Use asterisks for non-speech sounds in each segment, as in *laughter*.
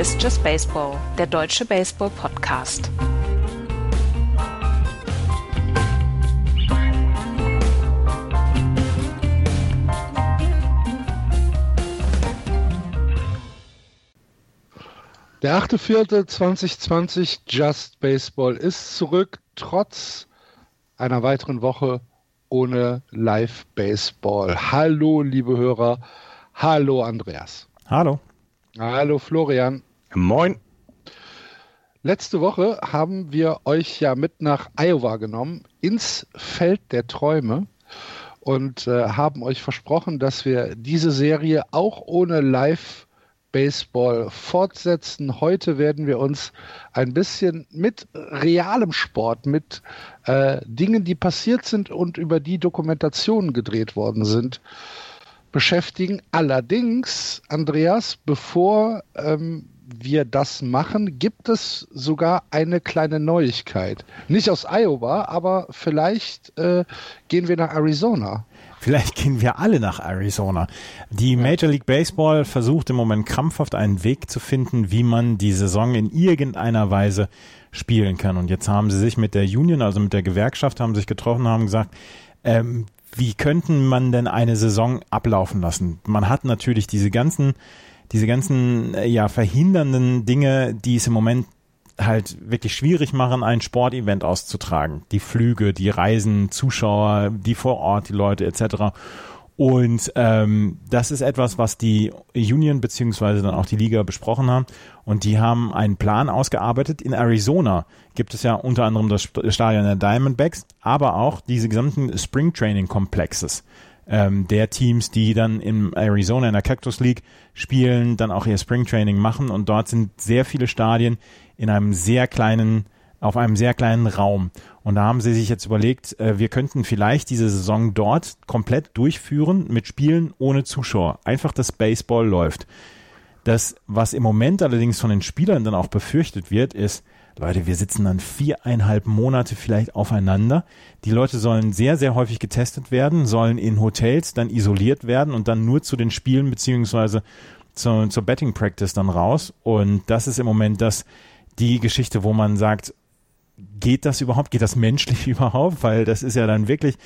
Ist Just Baseball, der deutsche Baseball-Podcast. Der 8.4.2020 Just Baseball ist zurück, trotz einer weiteren Woche ohne Live Baseball. Hallo, liebe Hörer. Hallo, Andreas. Hallo. Hallo, Florian. Moin. Letzte Woche haben wir euch ja mit nach Iowa genommen, ins Feld der Träume und äh, haben euch versprochen, dass wir diese Serie auch ohne Live Baseball fortsetzen. Heute werden wir uns ein bisschen mit realem Sport, mit äh, Dingen, die passiert sind und über die Dokumentationen gedreht worden sind, beschäftigen. Allerdings, Andreas, bevor ähm, wir das machen, gibt es sogar eine kleine Neuigkeit. Nicht aus Iowa, aber vielleicht äh, gehen wir nach Arizona. Vielleicht gehen wir alle nach Arizona. Die Major League Baseball versucht im Moment krampfhaft einen Weg zu finden, wie man die Saison in irgendeiner Weise spielen kann. Und jetzt haben sie sich mit der Union, also mit der Gewerkschaft, haben sich getroffen, haben gesagt, ähm, wie könnten man denn eine Saison ablaufen lassen? Man hat natürlich diese ganzen, diese ganzen, äh, ja, verhindernden Dinge, die es im Moment halt wirklich schwierig machen, ein Sportevent auszutragen. Die Flüge, die Reisen, Zuschauer, die vor Ort, die Leute etc. Und ähm, das ist etwas, was die Union beziehungsweise dann auch die Liga besprochen haben. Und die haben einen Plan ausgearbeitet. In Arizona gibt es ja unter anderem das Stadion der Diamondbacks, aber auch diese gesamten Spring Training Complexes ähm, der Teams, die dann in Arizona in der Cactus League spielen, dann auch ihr Spring Training machen. Und dort sind sehr viele Stadien, in einem sehr kleinen, auf einem sehr kleinen Raum. Und da haben sie sich jetzt überlegt, äh, wir könnten vielleicht diese Saison dort komplett durchführen mit Spielen ohne Zuschauer. Einfach das Baseball läuft. Das, was im Moment allerdings von den Spielern dann auch befürchtet wird, ist, Leute, wir sitzen dann viereinhalb Monate vielleicht aufeinander. Die Leute sollen sehr, sehr häufig getestet werden, sollen in Hotels dann isoliert werden und dann nur zu den Spielen beziehungsweise zur, zur Betting Practice dann raus. Und das ist im Moment das, die Geschichte, wo man sagt, geht das überhaupt, geht das menschlich *laughs* überhaupt? Weil das ist ja dann wirklich,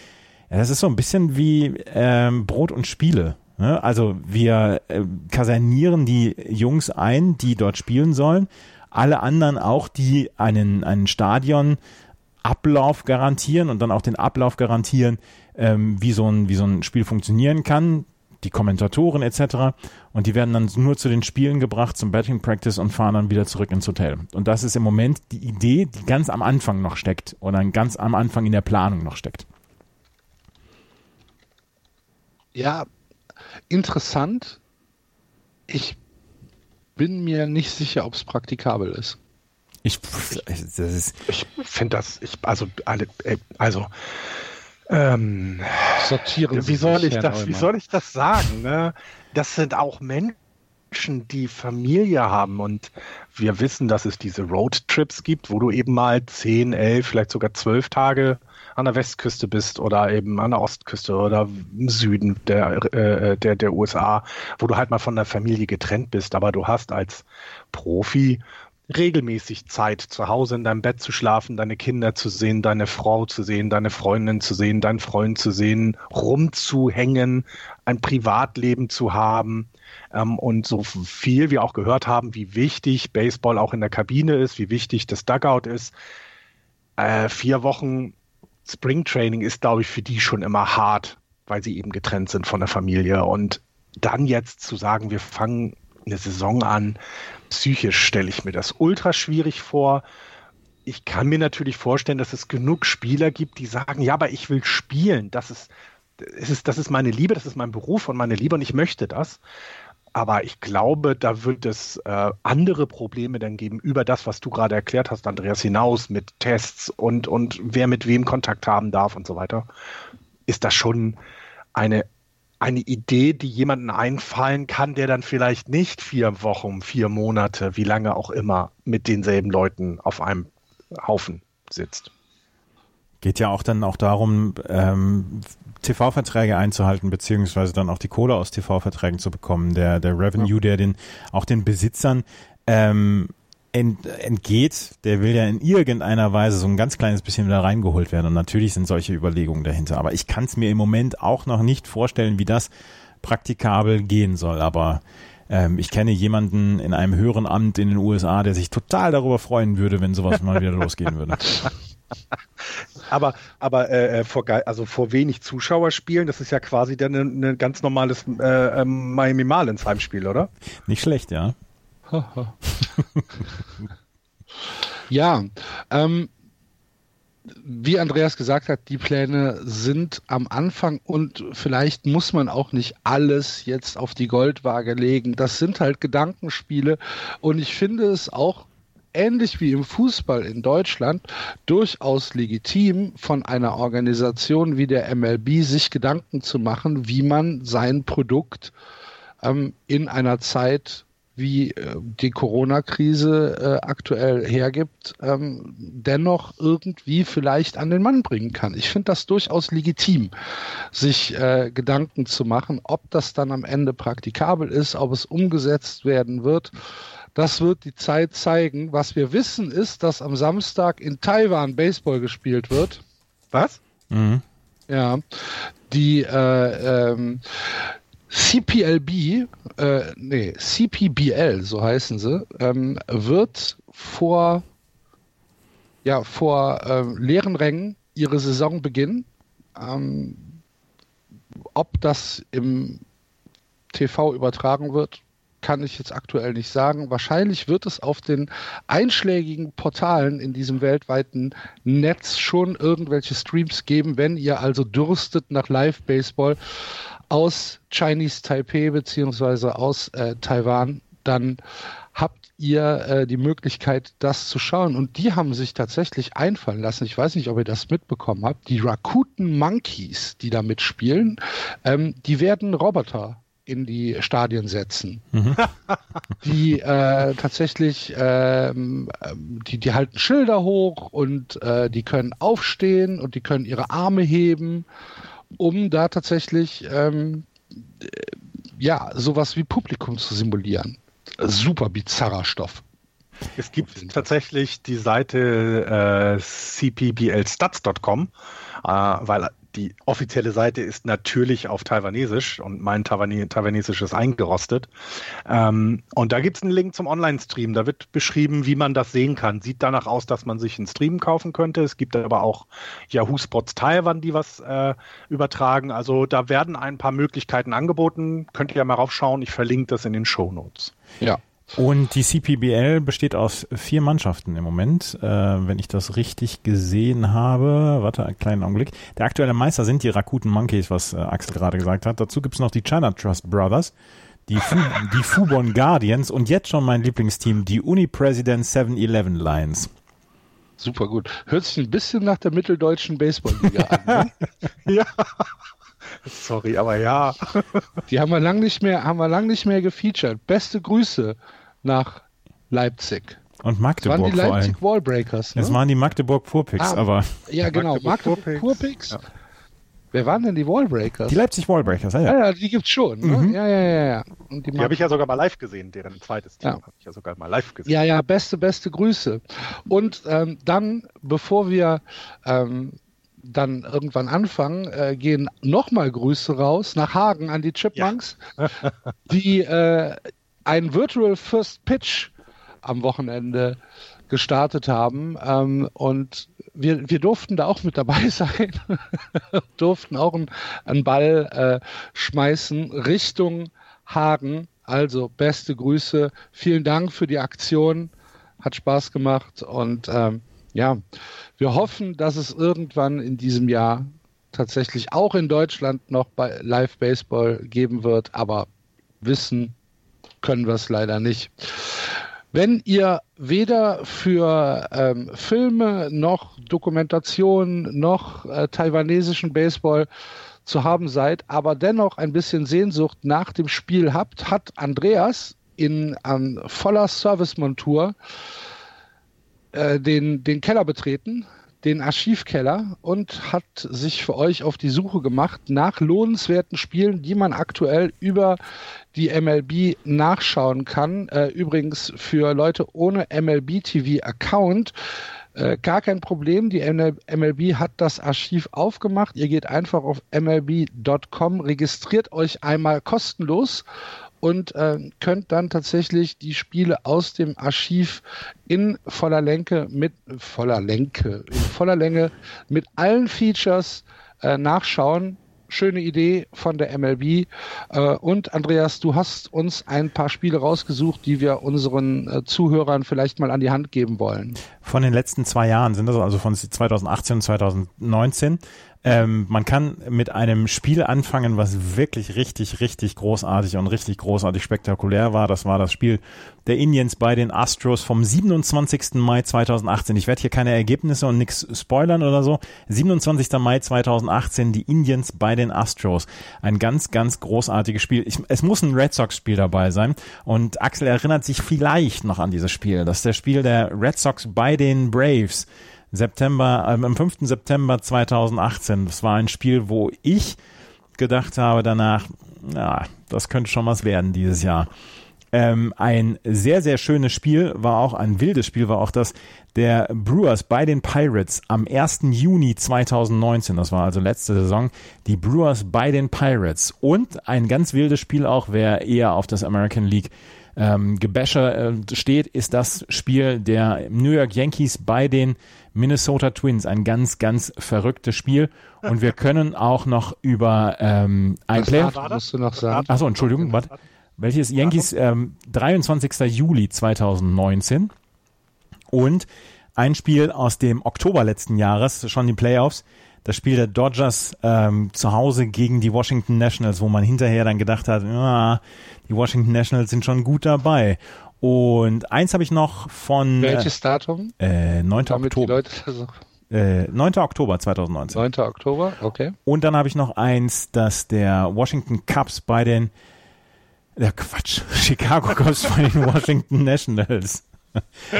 das ist so ein bisschen wie ähm, Brot und Spiele. Ne? Also wir äh, kasernieren die Jungs ein, die dort spielen sollen, alle anderen auch, die einen, einen Stadion Ablauf garantieren und dann auch den Ablauf garantieren, ähm, wie, so ein, wie so ein Spiel funktionieren kann die Kommentatoren etc. Und die werden dann nur zu den Spielen gebracht, zum Betting Practice und fahren dann wieder zurück ins Hotel. Und das ist im Moment die Idee, die ganz am Anfang noch steckt oder ganz am Anfang in der Planung noch steckt. Ja, interessant. Ich bin mir nicht sicher, ob es praktikabel ist. Ich, ich finde das, ich, also, äh, also, ähm, sortieren. Wie soll ich das? Wie soll ich das sagen? Ne? Das sind auch Menschen, die Familie haben und wir wissen, dass es diese Roadtrips gibt, wo du eben mal 10, 11, vielleicht sogar 12 Tage an der Westküste bist oder eben an der Ostküste oder im Süden der, äh, der, der USA, wo du halt mal von der Familie getrennt bist, aber du hast als Profi regelmäßig Zeit, zu Hause in deinem Bett zu schlafen, deine Kinder zu sehen, deine Frau zu sehen, deine Freundin zu sehen, deinen Freund zu sehen, rumzuhängen, ein Privatleben zu haben. Ähm, und so viel wir auch gehört haben, wie wichtig Baseball auch in der Kabine ist, wie wichtig das Dugout ist. Äh, vier Wochen Springtraining ist, glaube ich, für die schon immer hart, weil sie eben getrennt sind von der Familie. Und dann jetzt zu sagen, wir fangen eine Saison an, psychisch stelle ich mir das ultra schwierig vor. Ich kann mir natürlich vorstellen, dass es genug Spieler gibt, die sagen, ja, aber ich will spielen. Das ist, das ist, das ist meine Liebe, das ist mein Beruf und meine Liebe und ich möchte das. Aber ich glaube, da wird es äh, andere Probleme dann geben über das, was du gerade erklärt hast, Andreas, hinaus mit Tests und, und wer mit wem Kontakt haben darf und so weiter. Ist das schon eine eine Idee, die jemanden einfallen kann, der dann vielleicht nicht vier Wochen, vier Monate, wie lange auch immer, mit denselben Leuten auf einem Haufen sitzt. Geht ja auch dann auch darum, ähm, TV-Verträge einzuhalten, beziehungsweise dann auch die Kohle aus TV-Verträgen zu bekommen. Der, der Revenue, ja. der den, auch den Besitzern ähm, ent, entgeht, der will ja in irgendeiner Weise so ein ganz kleines bisschen wieder reingeholt werden. Und natürlich sind solche Überlegungen dahinter. Aber ich kann es mir im Moment auch noch nicht vorstellen, wie das praktikabel gehen soll. Aber ähm, ich kenne jemanden in einem höheren Amt in den USA, der sich total darüber freuen würde, wenn sowas mal wieder *laughs* losgehen würde. *laughs* aber aber äh, äh vor also vor wenig Zuschauer spielen, das ist ja quasi dann ein, ein ganz normales äh, ähm, Miami Marlins Heimspiel, oder? Nicht schlecht, ja. *laughs* ja, ähm, wie Andreas gesagt hat, die Pläne sind am Anfang und vielleicht muss man auch nicht alles jetzt auf die Goldwaage legen. Das sind halt Gedankenspiele und ich finde es auch ähnlich wie im Fußball in Deutschland durchaus legitim von einer Organisation wie der MLB sich Gedanken zu machen, wie man sein Produkt ähm, in einer Zeit wie äh, die Corona-Krise äh, aktuell hergibt, ähm, dennoch irgendwie vielleicht an den Mann bringen kann. Ich finde das durchaus legitim, sich äh, Gedanken zu machen, ob das dann am Ende praktikabel ist, ob es umgesetzt werden wird. Das wird die Zeit zeigen. Was wir wissen ist, dass am Samstag in Taiwan Baseball gespielt wird. Was? Mhm. Ja. Die äh, ähm, CPLB, äh, nee, CPBL, so heißen sie, ähm, wird vor, ja, vor äh, leeren Rängen ihre Saison beginnen. Ähm, ob das im TV übertragen wird, kann ich jetzt aktuell nicht sagen. Wahrscheinlich wird es auf den einschlägigen Portalen in diesem weltweiten Netz schon irgendwelche Streams geben, wenn ihr also dürstet nach Live-Baseball aus Chinese Taipei beziehungsweise aus äh, Taiwan, dann habt ihr äh, die Möglichkeit, das zu schauen. Und die haben sich tatsächlich einfallen lassen. Ich weiß nicht, ob ihr das mitbekommen habt. Die Rakuten Monkeys, die da mitspielen, ähm, die werden Roboter in die Stadien setzen. Mhm. *laughs* die äh, tatsächlich, ähm, die, die halten Schilder hoch und äh, die können aufstehen und die können ihre Arme heben um da tatsächlich ähm, ja sowas wie Publikum zu simulieren. Super bizarrer Stoff. Es gibt tatsächlich die Seite äh, cpblstats.com, äh, weil die offizielle Seite ist natürlich auf Taiwanesisch und mein Taiwanesisch ist eingerostet. Ähm, und da gibt es einen Link zum Online-Stream. Da wird beschrieben, wie man das sehen kann. Sieht danach aus, dass man sich einen Stream kaufen könnte. Es gibt aber auch Yahoo Spots Taiwan, die was äh, übertragen. Also da werden ein paar Möglichkeiten angeboten. Könnt ihr ja mal raufschauen. Ich verlinke das in den Show Notes. Ja. Und die CPBL besteht aus vier Mannschaften im Moment, äh, wenn ich das richtig gesehen habe. Warte, einen kleinen Augenblick. Der aktuelle Meister sind die Rakuten Monkeys, was äh, Axel gerade gesagt hat. Dazu gibt's noch die China Trust Brothers, die, Fu *laughs* die Fubon Guardians und jetzt schon mein Lieblingsteam, die Uni-President 7-Eleven Lions. Super gut. Hört sich ein bisschen nach der mitteldeutschen Baseballliga an. Ne? *laughs* ja. *laughs* Sorry, aber ja. *laughs* Die haben wir lang nicht mehr, haben wir lang nicht mehr gefeatured. Beste Grüße nach Leipzig. Und Magdeburg das waren die Leipzig Wallbreakers. Ne? Es waren die Magdeburg Purpicks, ah, aber. Ja, genau. Magdeburg, Magdeburg Purpicks. Ja. Wer waren denn die Wallbreakers? Die Leipzig Wallbreakers, ja. Ja, ja die gibt's schon. Ne? Mhm. Ja, ja, ja, ja. Und die, die habe ich ja sogar mal live gesehen, deren zweites Team ja. habe ich ja sogar mal live gesehen. Ja, ja, beste, beste Grüße. Und ähm, dann, bevor wir ähm, dann irgendwann anfangen, äh, gehen nochmal Grüße raus nach Hagen an die Chipmunks, ja. *laughs* die äh, ein Virtual First Pitch am Wochenende gestartet haben. Ähm, und wir, wir durften da auch mit dabei *laughs* sein, durften auch einen, einen Ball äh, schmeißen Richtung Hagen. Also beste Grüße, vielen Dank für die Aktion, hat Spaß gemacht und ähm, ja, wir hoffen, dass es irgendwann in diesem Jahr tatsächlich auch in Deutschland noch bei Live Baseball geben wird, aber wissen können wir es leider nicht. Wenn ihr weder für ähm, Filme noch Dokumentationen noch äh, taiwanesischen Baseball zu haben seid, aber dennoch ein bisschen Sehnsucht nach dem Spiel habt, hat Andreas in an voller Servicemontur äh, den, den Keller betreten, den Archivkeller und hat sich für euch auf die Suche gemacht nach lohnenswerten Spielen, die man aktuell über die MLB nachschauen kann. Äh, übrigens für Leute ohne MLB TV Account äh, gar kein Problem. Die MLB hat das Archiv aufgemacht. Ihr geht einfach auf mlb.com, registriert euch einmal kostenlos und äh, könnt dann tatsächlich die Spiele aus dem Archiv in voller Lenke mit voller Lenke, in voller Länge mit allen Features äh, nachschauen schöne Idee von der MLB. Äh, und Andreas, du hast uns ein paar Spiele rausgesucht, die wir unseren äh, Zuhörern vielleicht mal an die Hand geben wollen. Von den letzten zwei Jahren sind das also von 2018 und 2019. Ähm, man kann mit einem Spiel anfangen, was wirklich richtig, richtig großartig und richtig großartig spektakulär war. Das war das Spiel der Indians bei den Astros vom 27. Mai 2018. Ich werde hier keine Ergebnisse und nichts spoilern oder so. 27. Mai 2018, die Indians bei den Astros. Ein ganz, ganz großartiges Spiel. Ich, es muss ein Red Sox-Spiel dabei sein. Und Axel erinnert sich vielleicht noch an dieses Spiel. Das ist der Spiel der Red Sox bei den Braves. September, äh, am 5. September 2018. Das war ein Spiel, wo ich gedacht habe danach, ja, das könnte schon was werden dieses Jahr. Ähm, ein sehr, sehr schönes Spiel war auch, ein wildes Spiel war auch das der Brewers bei den Pirates am 1. Juni 2019. Das war also letzte Saison. Die Brewers bei den Pirates. Und ein ganz wildes Spiel auch, wer eher auf das American League ähm, Gebäsche äh, steht, ist das Spiel der New York Yankees bei den Minnesota Twins. Ein ganz, ganz verrücktes Spiel. Und wir können auch noch über ähm, ein Play. Musst du noch sagen? Achso, Entschuldigung, warte. Welches Yankees ähm, 23. Juli 2019 und ein Spiel aus dem Oktober letzten Jahres, schon die Playoffs, das Spiel der Dodgers ähm, zu Hause gegen die Washington Nationals, wo man hinterher dann gedacht hat, ja, die Washington Nationals sind schon gut dabei. Und eins habe ich noch von. Welches Datum? Äh, 9. Damit Oktober. Äh, 9. Oktober 2019. 9. Oktober, okay. Und dann habe ich noch eins, dass der Washington Cubs bei den ja, Quatsch, *laughs* Chicago Cubs bei den *laughs* Washington Nationals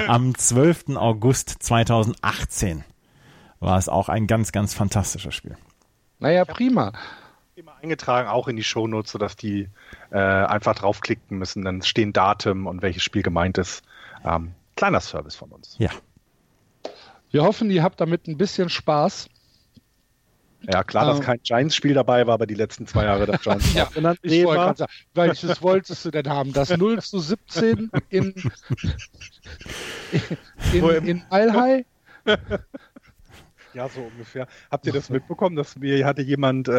am 12. August 2018 war es auch ein ganz, ganz fantastisches Spiel. Naja, prima eingetragen, auch in die Shownotes, sodass die äh, einfach draufklicken müssen. Dann stehen Datum und welches Spiel gemeint ist. Ähm, kleiner Service von uns. Ja. Wir hoffen, ihr habt damit ein bisschen Spaß. Ja, klar, dass ähm, kein Giants-Spiel dabei war, aber die letzten zwei Jahre das Giants. *laughs* ja, ja ich wollte sagen, welches wolltest du denn haben? Das 0 zu 17 *laughs* in, in, in, in Alhai? Ja, so ungefähr. Habt ihr das mitbekommen, dass mir hatte jemand äh,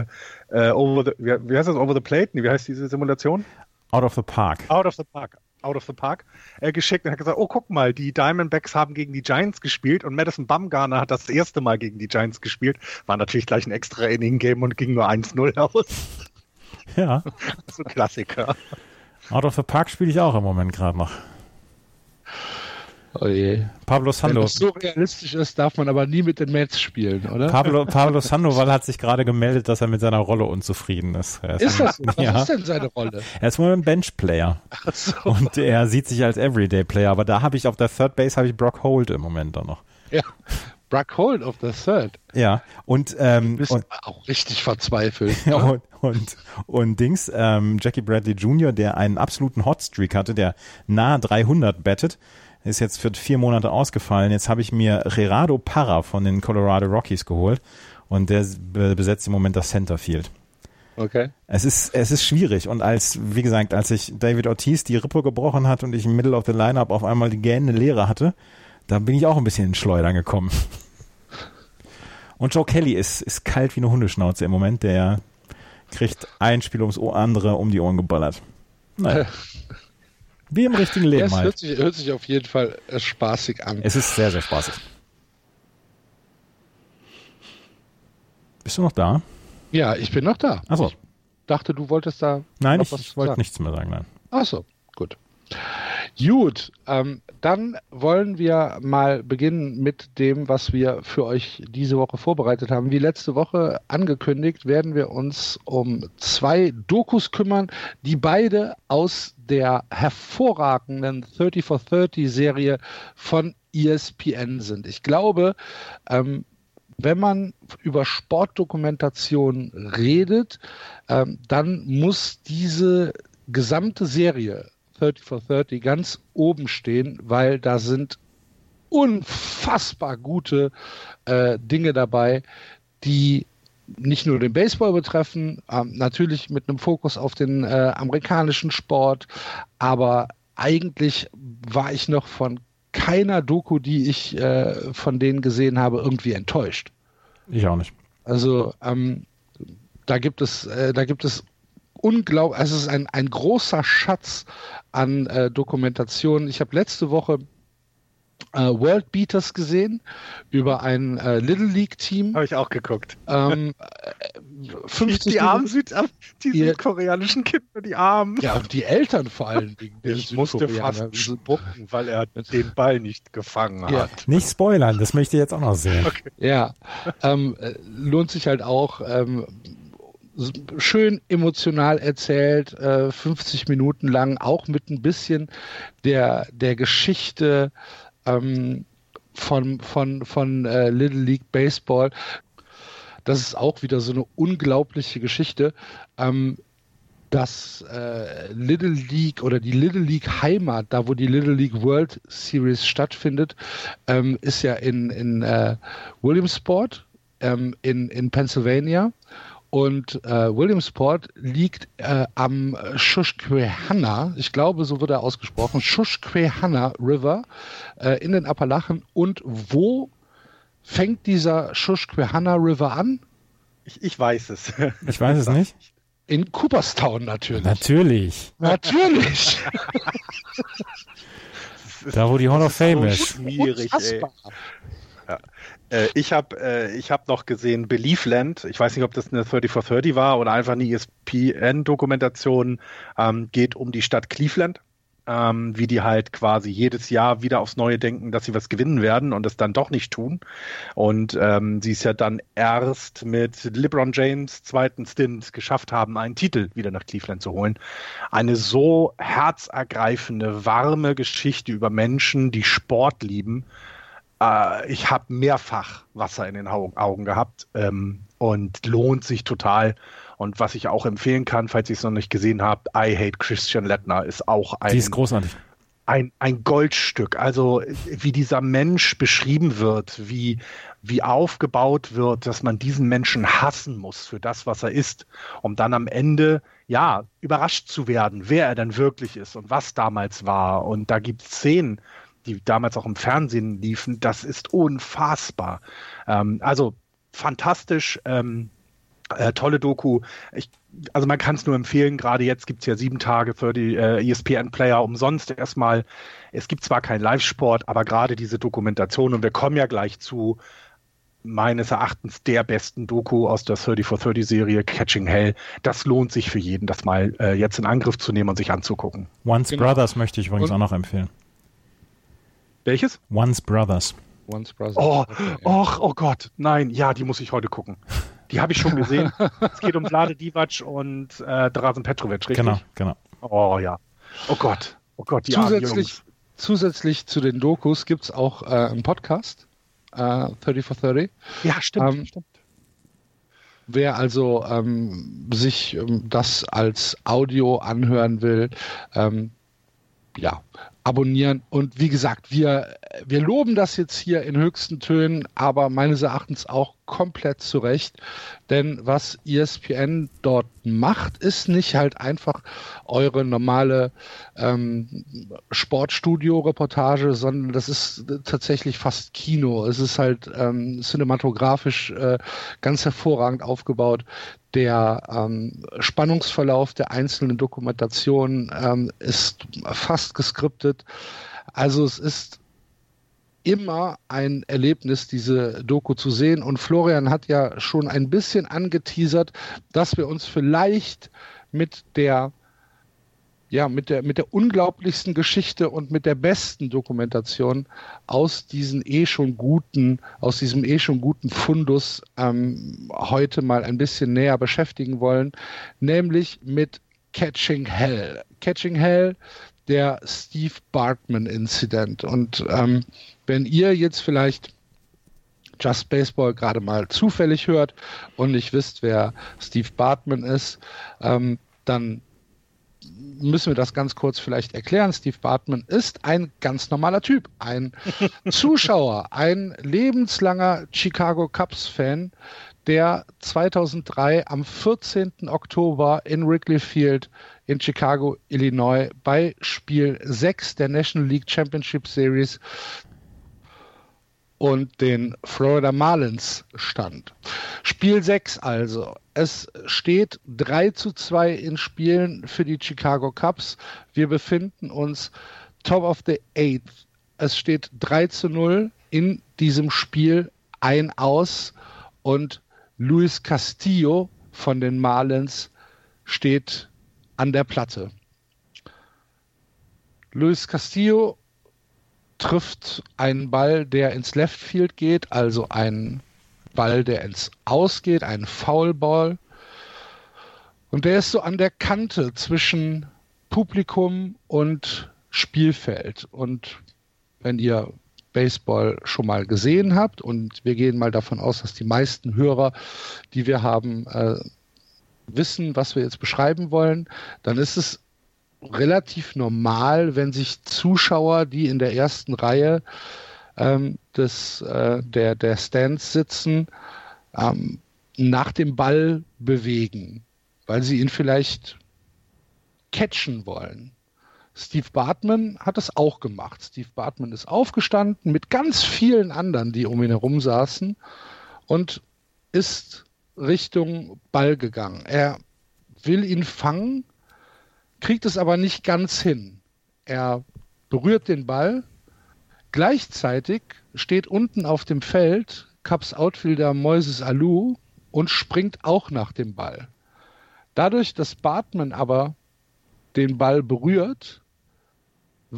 äh, äh over the, wie, wie, heißt das, over the plate? Nee, wie heißt diese Simulation? Out of the Park. Out of the Park. Out of the Park äh, geschickt und hat gesagt, oh guck mal, die Diamondbacks haben gegen die Giants gespielt und Madison Bumgarner hat das erste Mal gegen die Giants gespielt. War natürlich gleich ein extra Inning-Game und ging nur 1-0 *laughs* aus. Ja. so Klassiker. Out of the Park spiele ich auch im Moment gerade noch. Oh je. Pablo Sandoval. Wenn das so realistisch ist, darf man aber nie mit den Mets spielen, oder? Pablo, Pablo Sandoval hat sich gerade gemeldet, dass er mit seiner Rolle unzufrieden ist. Ist das so? Was *laughs* ja. ist denn seine Rolle? Er ist wohl ein Bench-Player. So. Und er sieht sich als Everyday-Player. Aber da habe ich auf der Third Base habe ich Brock Holt im Moment da noch. Ja. Brock Holt auf der Third. Ja. Und, ähm, du bist und, auch richtig verzweifelt. Ja, *laughs* und, und, und Dings, ähm, Jackie Bradley Jr., der einen absoluten Hotstreak hatte, der nahe 300 bettet, ist jetzt für vier Monate ausgefallen. Jetzt habe ich mir Gerardo Parra von den Colorado Rockies geholt und der besetzt im Moment das Centerfield. Okay. Es ist, es ist schwierig und als, wie gesagt, als ich David Ortiz die Rippe gebrochen hat und ich im Middle of the Lineup auf einmal die gähnende Leere hatte, da bin ich auch ein bisschen in Schleudern gekommen. *laughs* Und Joe Kelly ist, ist kalt wie eine Hundeschnauze im Moment, der kriegt ein Spiel ums andere um die Ohren geballert. Naja. *laughs* Wie im richtigen Leben. Es halt. hört, sich, hört sich auf jeden Fall äh, spaßig an. Es ist sehr, sehr spaßig. Bist du noch da? Ja, ich bin noch da. Achso. Ich dachte, du wolltest da. Nein, ich, ich wollte nichts mehr sagen, nein. Achso, gut. Gut, ähm, dann wollen wir mal beginnen mit dem, was wir für euch diese Woche vorbereitet haben. Wie letzte Woche angekündigt, werden wir uns um zwei Dokus kümmern, die beide aus der hervorragenden 30 for 30 Serie von ESPN sind. Ich glaube, ähm, wenn man über Sportdokumentation redet, ähm, dann muss diese gesamte Serie 30 for 30 ganz oben stehen, weil da sind unfassbar gute äh, Dinge dabei, die nicht nur den Baseball betreffen, ähm, natürlich mit einem Fokus auf den äh, amerikanischen Sport, aber eigentlich war ich noch von keiner Doku, die ich äh, von denen gesehen habe, irgendwie enttäuscht. Ich auch nicht. Also ähm, da gibt es, äh, da gibt es unglaublich, also es ist ein, ein großer Schatz an äh, Dokumentationen. Ich habe letzte Woche äh, World Beaters gesehen über ein äh, Little League Team. Habe ich auch geguckt. Ähm, *laughs* 50 die, die armen Süd die südkoreanischen Kinder, die armen. Ja, und die Eltern vor allen Dingen. *laughs* Ich musste fast spucken, weil er den Ball nicht gefangen ja. hat. Nicht spoilern, das möchte ich jetzt auch noch sehen. Okay. Ja, ähm, äh, lohnt sich halt auch. Ähm, schön emotional erzählt, äh, 50 Minuten lang, auch mit ein bisschen der, der Geschichte ähm, von, von, von äh, Little League Baseball. Das ist auch wieder so eine unglaubliche Geschichte. Ähm, dass äh, Little League oder die Little League Heimat, da wo die Little League World Series stattfindet, ähm, ist ja in, in äh, Williamsport ähm, in, in Pennsylvania. Und äh, Williamsport liegt äh, am Susquehanna, ich glaube, so wird er ausgesprochen, Susquehanna River äh, in den Appalachen. Und wo fängt dieser Susquehanna River an? Ich, ich weiß es. *laughs* Ich weiß es nicht. In Cooperstown natürlich. Natürlich. Natürlich. *laughs* da, wo die Hall of Fame ist. Schwierig, ey. Ja. Äh, ich habe äh, hab noch gesehen Beliefland. Ich weiß nicht, ob das eine 30 for 30 war oder einfach eine ESPN-Dokumentation. Ähm, geht um die Stadt Cleveland. Ähm, wie die halt quasi jedes Jahr wieder aufs Neue denken, dass sie was gewinnen werden und es dann doch nicht tun. Und ähm, sie es ja dann erst mit LeBron James zweiten Stint geschafft haben, einen Titel wieder nach Cleveland zu holen. Eine so herzergreifende, warme Geschichte über Menschen, die Sport lieben äh, ich habe mehrfach Wasser in den Augen gehabt ähm, und lohnt sich total. Und was ich auch empfehlen kann, falls ihr es noch nicht gesehen habt, I Hate Christian Lettner ist auch ein. Die ist großartig. Ein, ein Goldstück. Also, wie dieser Mensch beschrieben wird, wie, wie aufgebaut wird, dass man diesen Menschen hassen muss für das, was er ist, um dann am Ende, ja, überrascht zu werden, wer er denn wirklich ist und was damals war. Und da gibt es Szenen, die damals auch im Fernsehen liefen, das ist unfassbar. Ähm, also fantastisch. Ähm, äh, tolle Doku. Ich, also man kann es nur empfehlen, gerade jetzt gibt es ja sieben Tage für die äh, ESPN-Player umsonst erstmal. Es gibt zwar keinen Live-Sport, aber gerade diese Dokumentation, und wir kommen ja gleich zu meines Erachtens der besten Doku aus der 30 for 30 Serie Catching Hell. Das lohnt sich für jeden, das mal äh, jetzt in Angriff zu nehmen und sich anzugucken. Once genau. Brothers möchte ich übrigens und, auch noch empfehlen. Welches? Once Brothers. Once Brothers. Oh, okay, och, oh Gott, nein, ja, die muss ich heute gucken. Die habe ich schon gesehen. *laughs* es geht um Vlade Divac und äh, Drazen Petrovic, richtig? Genau, genau. Oh ja. Oh Gott, oh Gott, die zusätzlich, zusätzlich zu den Dokus gibt es auch äh, einen Podcast, äh, 30 for 30. Ja, stimmt, ähm, stimmt. Wer also ähm, sich ähm, das als Audio anhören will, ähm, ja, abonnieren. Und wie gesagt, wir, wir loben das jetzt hier in höchsten Tönen, aber meines Erachtens auch komplett zu Recht. Denn was ESPN dort macht, ist nicht halt einfach eure normale ähm, Sportstudio-Reportage, sondern das ist tatsächlich fast Kino. Es ist halt ähm, cinematografisch äh, ganz hervorragend aufgebaut. Der ähm, Spannungsverlauf der einzelnen Dokumentationen ähm, ist fast geskriptet. Also es ist immer ein Erlebnis, diese Doku zu sehen. Und Florian hat ja schon ein bisschen angeteasert, dass wir uns vielleicht mit der ja, mit der, mit der unglaublichsten Geschichte und mit der besten Dokumentation aus diesen eh schon guten, aus diesem eh schon guten Fundus ähm, heute mal ein bisschen näher beschäftigen wollen, nämlich mit Catching Hell. Catching Hell, der Steve Bartman Incident. Und ähm, wenn ihr jetzt vielleicht Just Baseball gerade mal zufällig hört und nicht wisst, wer Steve Bartman ist, ähm, dann müssen wir das ganz kurz vielleicht erklären. Steve Bartman ist ein ganz normaler Typ, ein *laughs* Zuschauer, ein lebenslanger Chicago Cubs-Fan, der 2003 am 14. Oktober in Wrigley Field in Chicago, Illinois bei Spiel 6 der National League Championship Series und den Florida Marlins stand. Spiel 6 also. Es steht 3 zu 2 in Spielen für die Chicago Cubs. Wir befinden uns top of the eighth. Es steht 3 zu 0 in diesem Spiel ein aus und Luis Castillo von den Marlins steht an der Platte. Luis Castillo trifft einen Ball, der ins Left Field geht, also ein Ball, der ins Ausgeht, ein Foulball. Und der ist so an der Kante zwischen Publikum und Spielfeld. Und wenn ihr Baseball schon mal gesehen habt, und wir gehen mal davon aus, dass die meisten Hörer, die wir haben, äh, wissen, was wir jetzt beschreiben wollen, dann ist es relativ normal, wenn sich Zuschauer, die in der ersten Reihe ähm, des, äh, der, der Stands sitzen, ähm, nach dem Ball bewegen, weil sie ihn vielleicht catchen wollen. Steve Bartman hat es auch gemacht. Steve Bartman ist aufgestanden mit ganz vielen anderen, die um ihn herum saßen und ist Richtung Ball gegangen. Er will ihn fangen, kriegt es aber nicht ganz hin. Er berührt den Ball. Gleichzeitig steht unten auf dem Feld Cups Outfielder Moises Alou und springt auch nach dem Ball. Dadurch, dass Bartman aber den Ball berührt,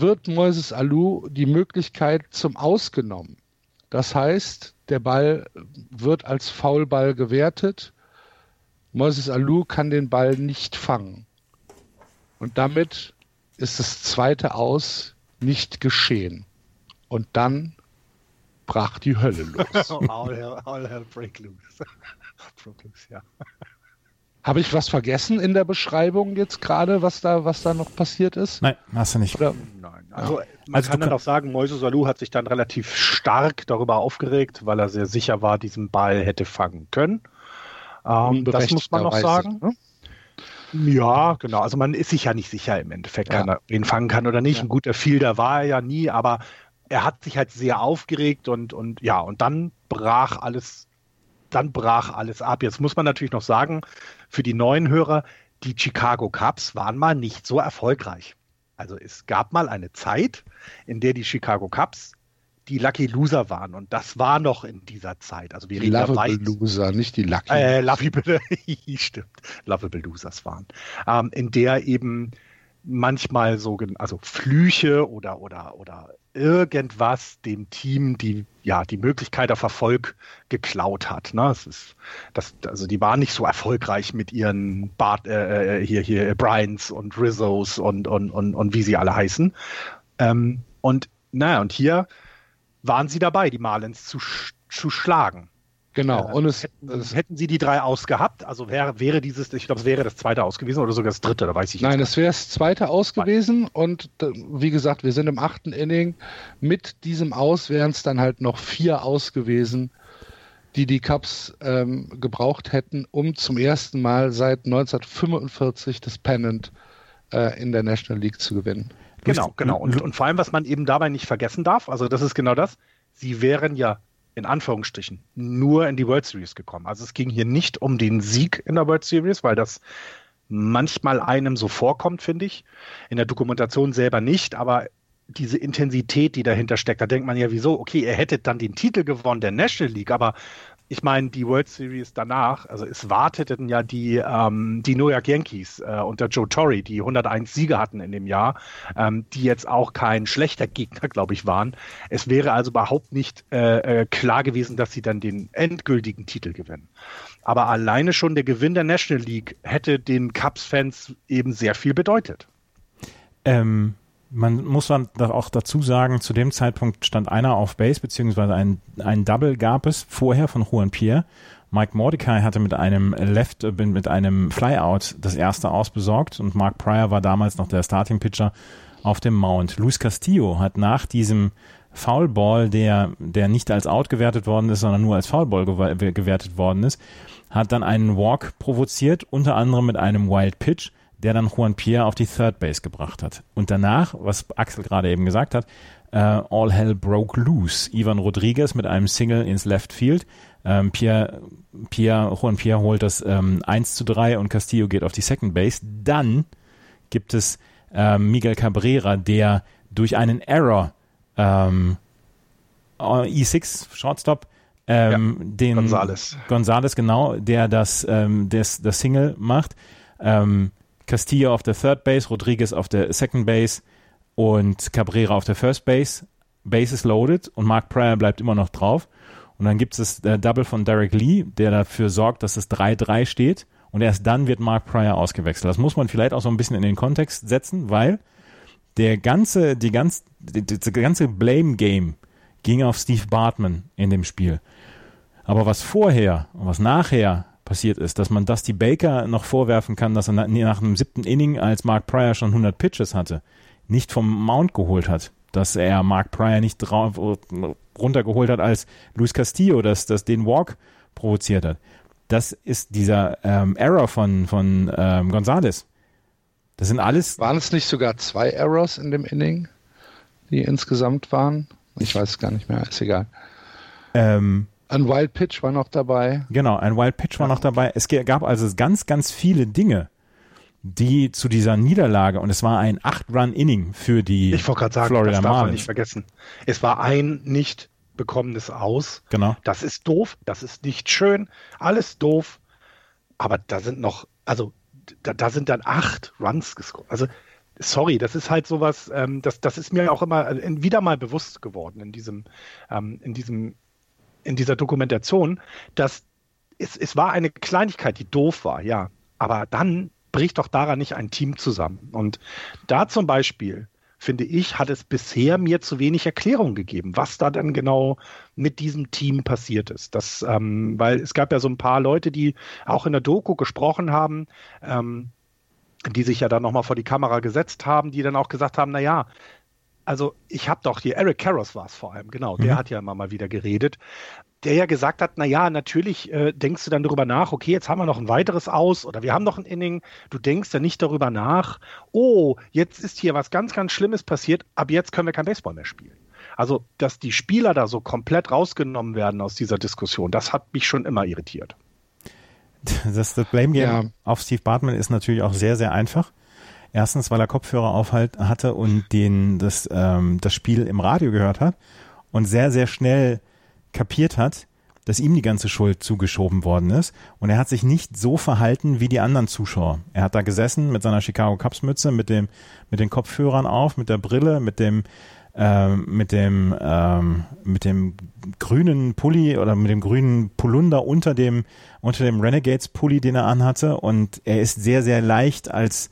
wird Moises Alou die Möglichkeit zum Ausgenommen. Das heißt, der Ball wird als Foulball gewertet. Moises Alou kann den Ball nicht fangen. Und damit ist das zweite Aus nicht geschehen. Und dann brach die Hölle los. *laughs* all, hell, all hell break loose. *laughs* loose, ja. Habe ich was vergessen in der Beschreibung jetzt gerade, was da, was da noch passiert ist? Nein, hast du nicht. Oder? Nein. Also man also kann dann auch sagen, Moise Salou hat sich dann relativ stark darüber aufgeregt, weil er sehr sicher war, diesen Ball hätte fangen können. Ähm, das muss man noch sagen. Ne? Ja, genau. Also man ist sich ja nicht sicher im Endeffekt, ja. er ihn fangen kann oder nicht. Ja. Ein guter Fielder war er ja nie, aber er hat sich halt sehr aufgeregt und, und ja, und dann brach alles, dann brach alles ab. Jetzt muss man natürlich noch sagen, für die neuen Hörer, die Chicago Cubs waren mal nicht so erfolgreich. Also es gab mal eine Zeit, in der die Chicago Cubs die Lucky Loser waren. Und das war noch in dieser Zeit. Also wir die Lovable Loser, nicht die Lucky. Äh, Lovable, *laughs* stimmt. Lovable Losers waren. Ähm, in der eben manchmal so, also Flüche oder, oder, oder irgendwas dem Team die, ja, die Möglichkeit auf Erfolg geklaut hat. Ne? Das ist, das, also die waren nicht so erfolgreich mit ihren Bart, äh, äh hier, hier, Bryans und Rizzos und, und, und, und wie sie alle heißen. Ähm, und naja, und hier waren sie dabei, die Marlins zu, zu schlagen. Genau. Äh, und es, hätten, es, hätten sie die drei ausgehabt, also wäre, wäre dieses, ich glaube, es wäre das zweite aus gewesen oder sogar das dritte, da weiß ich nicht. Nein, es wäre das zweite aus gewesen und wie gesagt, wir sind im achten Inning. Mit diesem Aus wären es dann halt noch vier aus gewesen, die die Cubs ähm, gebraucht hätten, um zum ersten Mal seit 1945 das Pennant äh, in der National League zu gewinnen. Genau, genau. Und, *laughs* und vor allem, was man eben dabei nicht vergessen darf, also das ist genau das, sie wären ja in Anführungsstrichen nur in die World Series gekommen. Also es ging hier nicht um den Sieg in der World Series, weil das manchmal einem so vorkommt, finde ich. In der Dokumentation selber nicht, aber diese Intensität, die dahinter steckt, da denkt man ja, wieso? Okay, ihr hättet dann den Titel gewonnen der National League, aber ich meine, die World Series danach, also es warteten ja die, ähm, die New York Yankees äh, unter Joe Torre, die 101 Siege hatten in dem Jahr, ähm, die jetzt auch kein schlechter Gegner, glaube ich, waren. Es wäre also überhaupt nicht äh, äh, klar gewesen, dass sie dann den endgültigen Titel gewinnen. Aber alleine schon der Gewinn der National League hätte den Cubs-Fans eben sehr viel bedeutet. Ähm, Man muss dann auch dazu sagen, zu dem Zeitpunkt stand einer auf Base, beziehungsweise ein, ein Double gab es vorher von Juan Pierre. Mike Mordecai hatte mit einem Left, äh, mit einem Flyout das erste ausbesorgt und Mark Pryor war damals noch der Starting Pitcher auf dem Mount. Luis Castillo hat nach diesem Foulball, der, der nicht als Out gewertet worden ist, sondern nur als Foulball gewertet worden ist, hat dann einen Walk provoziert, unter anderem mit einem Wild Pitch der dann Juan Pierre auf die Third Base gebracht hat. Und danach, was Axel gerade eben gesagt hat, äh, All Hell broke loose. Ivan Rodriguez mit einem Single ins Left Field. Ähm, Pierre, Pierre, Juan Pierre holt das ähm, 1 zu 3 und Castillo geht auf die Second Base. Dann gibt es ähm, Miguel Cabrera, der durch einen Error ähm, E6 Shortstop ähm, ja, den Gonzales. Gonzales genau, der das, ähm, das, das Single macht. Ähm, Castillo auf der Third Base, Rodriguez auf der Second Base und Cabrera auf der First Base. Base is loaded und Mark Pryor bleibt immer noch drauf. Und dann gibt es das äh, Double von Derek Lee, der dafür sorgt, dass es 3-3 steht. Und erst dann wird Mark Pryor ausgewechselt. Das muss man vielleicht auch so ein bisschen in den Kontext setzen, weil der ganze, die ganz, das ganze Blame Game ging auf Steve Bartman in dem Spiel. Aber was vorher und was nachher passiert ist, dass man Dusty Baker noch vorwerfen kann, dass er nach, einem siebten Inning, als Mark Pryor schon 100 Pitches hatte, nicht vom Mount geholt hat, dass er Mark Pryor nicht drauf, runtergeholt hat, als Luis Castillo das, das den Walk provoziert hat. Das ist dieser ähm, Error von, von ähm, Gonzales. Das sind alles. Waren es nicht sogar zwei Errors in dem Inning, die insgesamt waren? Ich weiß es gar nicht mehr, ist egal. Ähm, ein Wild Pitch war noch dabei. Genau, ein Wild Pitch war noch dabei. Es gab also ganz, ganz viele Dinge, die zu dieser Niederlage und es war ein Acht-Run-Inning für die ich sagen, Florida das darf Marlins. man nicht vergessen. Es war ein nicht bekommenes Aus. Genau. Das ist doof, das ist nicht schön, alles doof. Aber da sind noch, also da, da sind dann acht Runs gescored. Also sorry, das ist halt sowas, ähm, das, das ist mir auch immer äh, wieder mal bewusst geworden in diesem, ähm, in diesem in dieser Dokumentation, dass es, es war eine Kleinigkeit, die doof war, ja. Aber dann bricht doch daran nicht ein Team zusammen. Und da zum Beispiel, finde ich, hat es bisher mir zu wenig Erklärung gegeben, was da dann genau mit diesem Team passiert ist. Das, ähm, weil es gab ja so ein paar Leute, die auch in der Doku gesprochen haben, ähm, die sich ja dann nochmal vor die Kamera gesetzt haben, die dann auch gesagt haben, na ja, also ich habe doch hier, Eric Karros war es vor allem, genau, der mhm. hat ja immer mal wieder geredet, der ja gesagt hat, naja, natürlich äh, denkst du dann darüber nach, okay, jetzt haben wir noch ein weiteres aus oder wir haben noch ein Inning, du denkst ja nicht darüber nach, oh, jetzt ist hier was ganz, ganz Schlimmes passiert, ab jetzt können wir kein Baseball mehr spielen. Also, dass die Spieler da so komplett rausgenommen werden aus dieser Diskussion, das hat mich schon immer irritiert. Das, das Blame Game ja. auf Steve Bartman ist natürlich auch sehr, sehr einfach. Erstens, weil er Kopfhörer aufhalt hatte und den, das, ähm, das Spiel im Radio gehört hat und sehr, sehr schnell kapiert hat, dass ihm die ganze Schuld zugeschoben worden ist. Und er hat sich nicht so verhalten wie die anderen Zuschauer. Er hat da gesessen mit seiner Chicago Cubs Mütze, mit dem, mit den Kopfhörern auf, mit der Brille, mit dem, ähm, mit dem, ähm, mit dem grünen Pulli oder mit dem grünen Polunder unter dem, unter dem Renegades Pulli, den er anhatte. Und er ist sehr, sehr leicht als,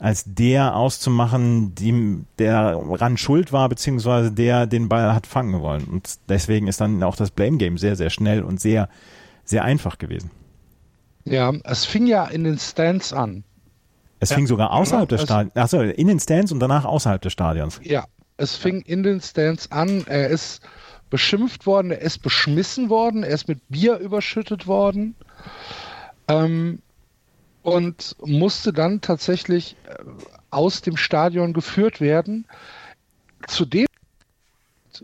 als der auszumachen, dem, der ran schuld war, beziehungsweise der den Ball hat fangen wollen. Und deswegen ist dann auch das Blame Game sehr, sehr schnell und sehr, sehr einfach gewesen. Ja, es fing ja in den Stands an. Es ja, fing sogar außerhalb des Stadions, achso, in den Stands und danach außerhalb des Stadions. Ja, es fing in den Stands an. Er ist beschimpft worden, er ist beschmissen worden, er ist mit Bier überschüttet worden. Ähm, und musste dann tatsächlich äh, aus dem Stadion geführt werden. Zu dem,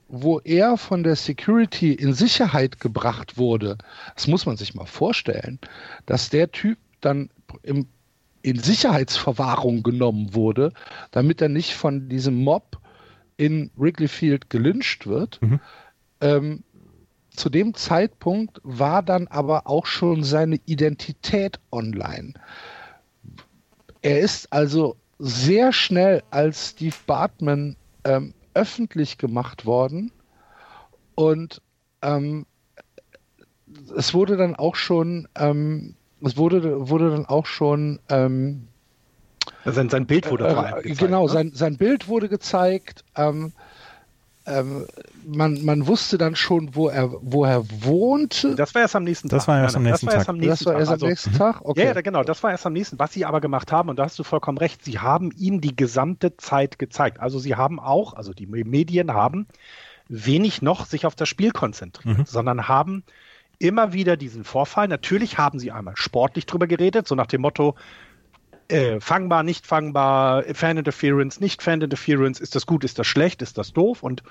wo er von der Security in Sicherheit gebracht wurde, das muss man sich mal vorstellen, dass der Typ dann im, in Sicherheitsverwahrung genommen wurde, damit er nicht von diesem Mob in Wrigley Field gelyncht wird. Mhm. Ähm, zu dem Zeitpunkt war dann aber auch schon seine Identität online. Er ist also sehr schnell als Steve Bartman ähm, öffentlich gemacht worden und ähm, es wurde dann auch schon, ähm, es wurde, wurde dann auch schon ähm, Sein, sein Bild wurde äh, gezeigt. Genau, ne? sein, sein Bild wurde gezeigt. Ähm, man, man wusste dann schon, wo er, wo er wohnte. Das war erst am nächsten Tag. Das war erst am nächsten Tag. Das war erst am nächsten Tag? Okay. Ja, ja, genau, das war erst am nächsten. Was sie aber gemacht haben, und da hast du vollkommen recht, sie haben ihm die gesamte Zeit gezeigt. Also sie haben auch, also die Medien haben wenig noch sich auf das Spiel konzentriert, mhm. sondern haben immer wieder diesen Vorfall. Natürlich haben sie einmal sportlich drüber geredet, so nach dem Motto, äh, fangbar, nicht fangbar, Fan Interference, nicht Fan Interference, ist das gut, ist das schlecht, ist das doof? Und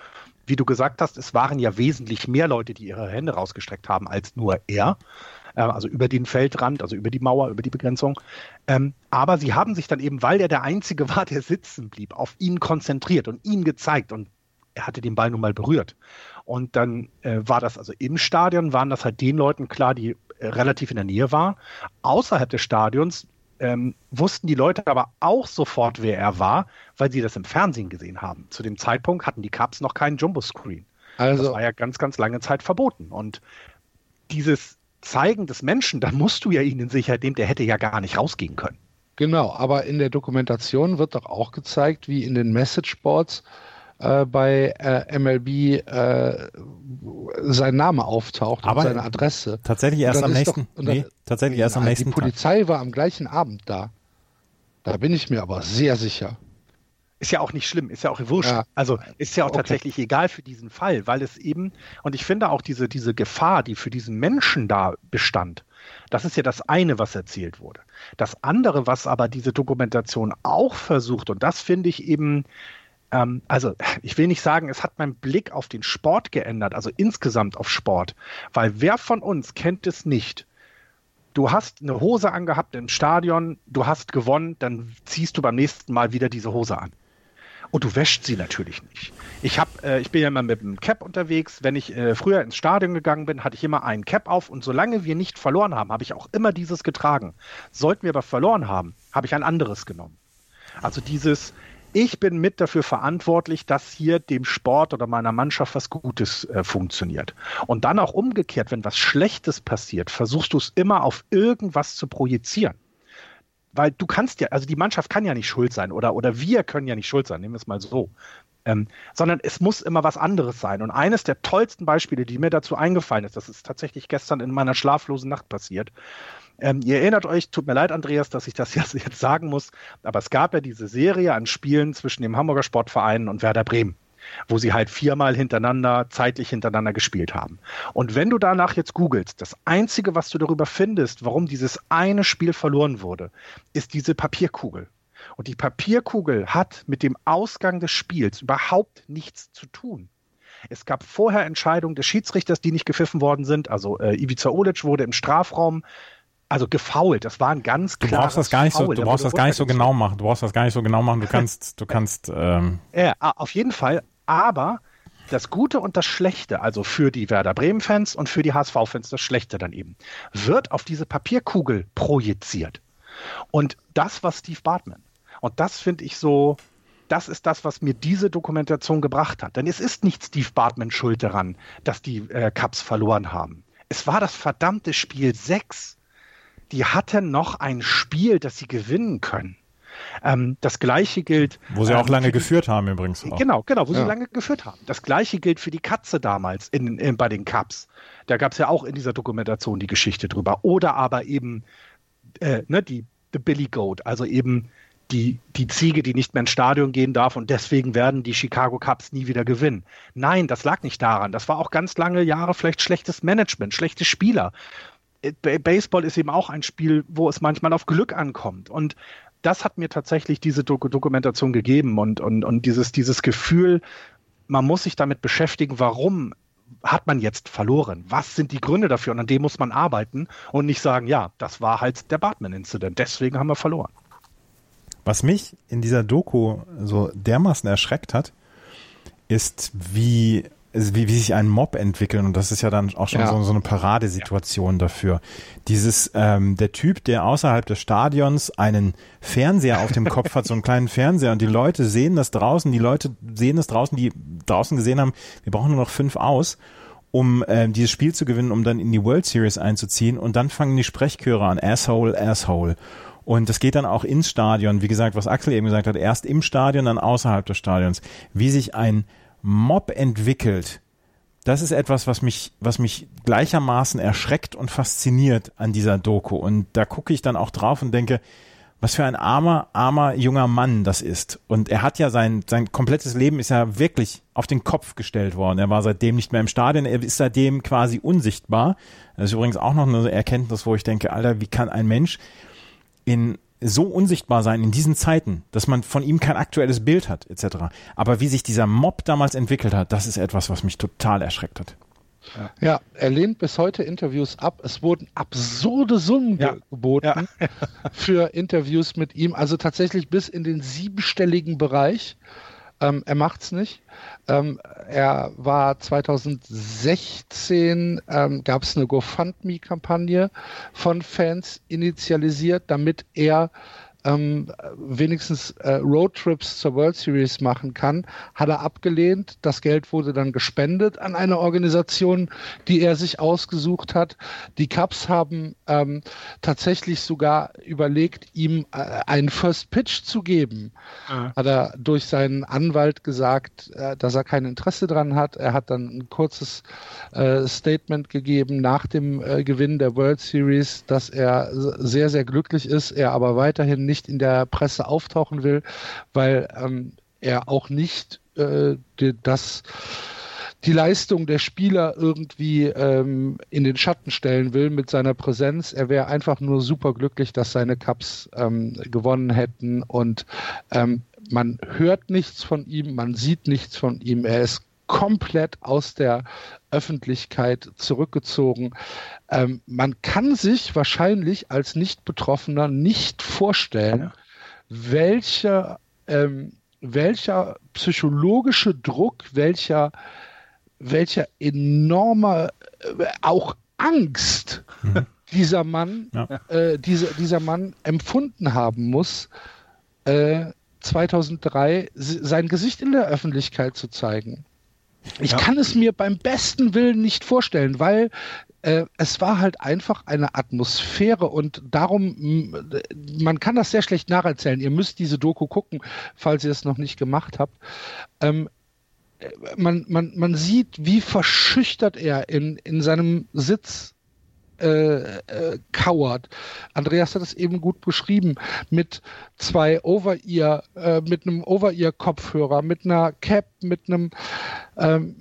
wie du gesagt hast, es waren ja wesentlich mehr Leute, die ihre Hände rausgestreckt haben, als nur er. Äh, also über den Feldrand, also über die Mauer, über die Begrenzung. Ähm, aber sie haben sich dann eben, weil er der Einzige war, der sitzen blieb, auf ihn konzentriert und ihn gezeigt und er hatte den Ball nun mal berührt. Und dann äh, war das also im Stadion, waren das halt den Leuten klar, die äh, relativ in der Nähe waren. Außerhalb des Stadions ähm, wussten die Leute aber auch sofort, wer er war, weil sie das im Fernsehen gesehen haben. Zu dem Zeitpunkt hatten die Cubs noch keinen Jumbo-Screen. Also, das war ja ganz, ganz lange Zeit verboten. Und dieses Zeigen des Menschen, da musst du ja ihn in Sicherheit nehmen, der hätte ja gar nicht rausgehen können. Genau, aber in der Dokumentation wird doch auch gezeigt, wie in den Messageboards äh, bei äh, MLB äh, sein Name auftaucht aber und seine Adresse. Tatsächlich erst am nächsten. Doch, nee, tatsächlich erst am nächsten. Die Polizei Tag. war am gleichen Abend da. Da bin ich mir aber sehr sicher. Ist ja auch nicht schlimm, ist ja auch wurscht. Ja. Also ist ja auch okay. tatsächlich egal für diesen Fall, weil es eben, und ich finde auch diese, diese Gefahr, die für diesen Menschen da bestand, das ist ja das eine, was erzählt wurde. Das andere, was aber diese Dokumentation auch versucht, und das finde ich eben ähm, also ich will nicht sagen, es hat meinen Blick auf den Sport geändert, also insgesamt auf Sport, weil wer von uns kennt es nicht? Du hast eine Hose angehabt im Stadion, du hast gewonnen, dann ziehst du beim nächsten Mal wieder diese Hose an. Und du wäscht sie natürlich nicht. Ich hab, äh, ich bin ja immer mit einem Cap unterwegs. Wenn ich äh, früher ins Stadion gegangen bin, hatte ich immer einen Cap auf und solange wir nicht verloren haben, habe ich auch immer dieses getragen. Sollten wir aber verloren haben, habe ich ein anderes genommen. Also dieses, ich bin mit dafür verantwortlich, dass hier dem Sport oder meiner Mannschaft was Gutes äh, funktioniert. Und dann auch umgekehrt, wenn was Schlechtes passiert, versuchst du es immer auf irgendwas zu projizieren. Weil du kannst ja, also die Mannschaft kann ja nicht schuld sein oder, oder wir können ja nicht schuld sein, nehmen wir es mal so. Ähm, sondern es muss immer was anderes sein. Und eines der tollsten Beispiele, die mir dazu eingefallen ist, das ist tatsächlich gestern in meiner schlaflosen Nacht passiert, ähm, ihr erinnert euch, tut mir leid, Andreas, dass ich das *laughs* jetzt, jetzt sagen muss, aber es gab ja diese Serie an Spielen zwischen dem Hamburger Sportverein und Werder Bremen wo sie halt viermal hintereinander, zeitlich hintereinander gespielt haben. Und wenn du danach jetzt googelst, das Einzige, was du darüber findest, warum dieses eine Spiel verloren wurde, ist diese Papierkugel. Und die Papierkugel hat mit dem Ausgang des Spiels überhaupt nichts zu tun. Es gab vorher Entscheidungen des Schiedsrichters, die nicht gepfiffen worden sind. Also äh, Ivica Olic wurde im Strafraum also gefault. Das war ein ganz klares Du brauchst das gar nicht Foul. so, du brauchst das gar nicht so genau machen. Du brauchst das gar nicht so genau machen. Du kannst, du kannst. Ähm ja, auf jeden Fall. Aber das Gute und das Schlechte, also für die Werder Bremen-Fans und für die HSV-Fans das Schlechte dann eben, wird auf diese Papierkugel projiziert. Und das war Steve Bartman. Und das finde ich so, das ist das, was mir diese Dokumentation gebracht hat. Denn es ist nicht Steve Bartman schuld daran, dass die äh, Cups verloren haben. Es war das verdammte Spiel 6 die hatten noch ein Spiel, das sie gewinnen können. Ähm, das gleiche gilt. Wo sie ähm, auch lange die, geführt haben übrigens. Auch. Genau, genau, wo ja. sie lange geführt haben. Das gleiche gilt für die Katze damals in, in bei den Cups. Da gab es ja auch in dieser Dokumentation die Geschichte drüber. Oder aber eben äh, ne, die the Billy Goat, also eben die, die Ziege, die nicht mehr ins Stadion gehen darf und deswegen werden die Chicago Cubs nie wieder gewinnen. Nein, das lag nicht daran. Das war auch ganz lange Jahre vielleicht schlechtes Management, schlechte Spieler. Baseball ist eben auch ein Spiel, wo es manchmal auf Glück ankommt. Und das hat mir tatsächlich diese Dok Dokumentation gegeben und, und, und dieses, dieses Gefühl, man muss sich damit beschäftigen, warum hat man jetzt verloren? Was sind die Gründe dafür? Und an dem muss man arbeiten und nicht sagen, ja, das war halt der Bartman-Incident, deswegen haben wir verloren. Was mich in dieser Doku so dermaßen erschreckt hat, ist, wie wie, wie sich ein Mob entwickeln und das ist ja dann auch schon ja. so, so eine Paradesituation ja. dafür. Dieses, ähm, der Typ, der außerhalb des Stadions einen Fernseher auf dem Kopf hat, so einen kleinen Fernseher und die Leute sehen das draußen, die Leute sehen das draußen, die draußen gesehen haben, wir brauchen nur noch fünf aus, um äh, dieses Spiel zu gewinnen, um dann in die World Series einzuziehen und dann fangen die Sprechchöre an, Asshole, Asshole. Und das geht dann auch ins Stadion. Wie gesagt, was Axel eben gesagt hat, erst im Stadion, dann außerhalb des Stadions. Wie sich ein Mob entwickelt, das ist etwas, was mich, was mich gleichermaßen erschreckt und fasziniert an dieser Doku. Und da gucke ich dann auch drauf und denke, was für ein armer, armer junger Mann das ist. Und er hat ja sein, sein komplettes Leben ist ja wirklich auf den Kopf gestellt worden. Er war seitdem nicht mehr im Stadion, er ist seitdem quasi unsichtbar. Das ist übrigens auch noch eine Erkenntnis, wo ich denke, Alter, wie kann ein Mensch in so unsichtbar sein in diesen Zeiten, dass man von ihm kein aktuelles Bild hat, etc. Aber wie sich dieser Mob damals entwickelt hat, das ist etwas, was mich total erschreckt hat. Ja. er lehnt bis heute Interviews ab. Es wurden absurde Summen ja. geboten ja. *laughs* für Interviews mit ihm, also tatsächlich bis in den siebenstelligen Bereich. Ähm, er macht's nicht. Ähm, er war 2016, ähm, gab es eine GoFundMe-Kampagne von Fans initialisiert, damit er ähm, wenigstens äh, Roadtrips zur World Series machen kann, hat er abgelehnt. Das Geld wurde dann gespendet an eine Organisation, die er sich ausgesucht hat. Die Cubs haben ähm, tatsächlich sogar überlegt, ihm äh, einen First Pitch zu geben. Mhm. Hat er durch seinen Anwalt gesagt, äh, dass er kein Interesse dran hat. Er hat dann ein kurzes äh, Statement gegeben nach dem äh, Gewinn der World Series, dass er sehr, sehr glücklich ist, er aber weiterhin nicht in der Presse auftauchen will, weil ähm, er auch nicht äh, die, das die Leistung der Spieler irgendwie ähm, in den Schatten stellen will mit seiner Präsenz. Er wäre einfach nur super glücklich, dass seine Cups ähm, gewonnen hätten und ähm, man hört nichts von ihm, man sieht nichts von ihm. Er ist komplett aus der Öffentlichkeit zurückgezogen. Ähm, man kann sich wahrscheinlich als Nicht-Betroffener nicht vorstellen, welcher, ähm, welcher psychologische Druck, welcher, welcher enorme, äh, auch Angst mhm. dieser Mann, ja. äh, dieser, dieser Mann empfunden haben muss, äh, 2003 sein Gesicht in der Öffentlichkeit zu zeigen. Ich ja. kann es mir beim besten Willen nicht vorstellen, weil äh, es war halt einfach eine Atmosphäre und darum, man kann das sehr schlecht nacherzählen. Ihr müsst diese Doku gucken, falls ihr es noch nicht gemacht habt. Ähm, äh, man, man, man sieht, wie verschüchtert er in, in seinem Sitz äh, äh, kauert. Andreas hat es eben gut beschrieben mit zwei Over-Ear, äh, mit einem Over-Ear-Kopfhörer, mit einer Cap, mit einem ähm,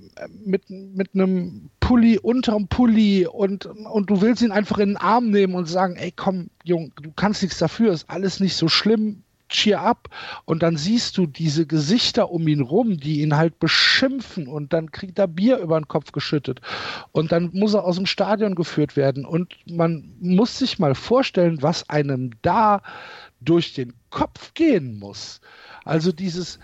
mit, mit einem Pulli unterm Pulli und, und du willst ihn einfach in den Arm nehmen und sagen, ey komm, Jung, du kannst nichts dafür, ist alles nicht so schlimm, cheer up. Und dann siehst du diese Gesichter um ihn rum, die ihn halt beschimpfen und dann kriegt er Bier über den Kopf geschüttet. Und dann muss er aus dem Stadion geführt werden. Und man muss sich mal vorstellen, was einem da durch den Kopf gehen muss. Also dieses,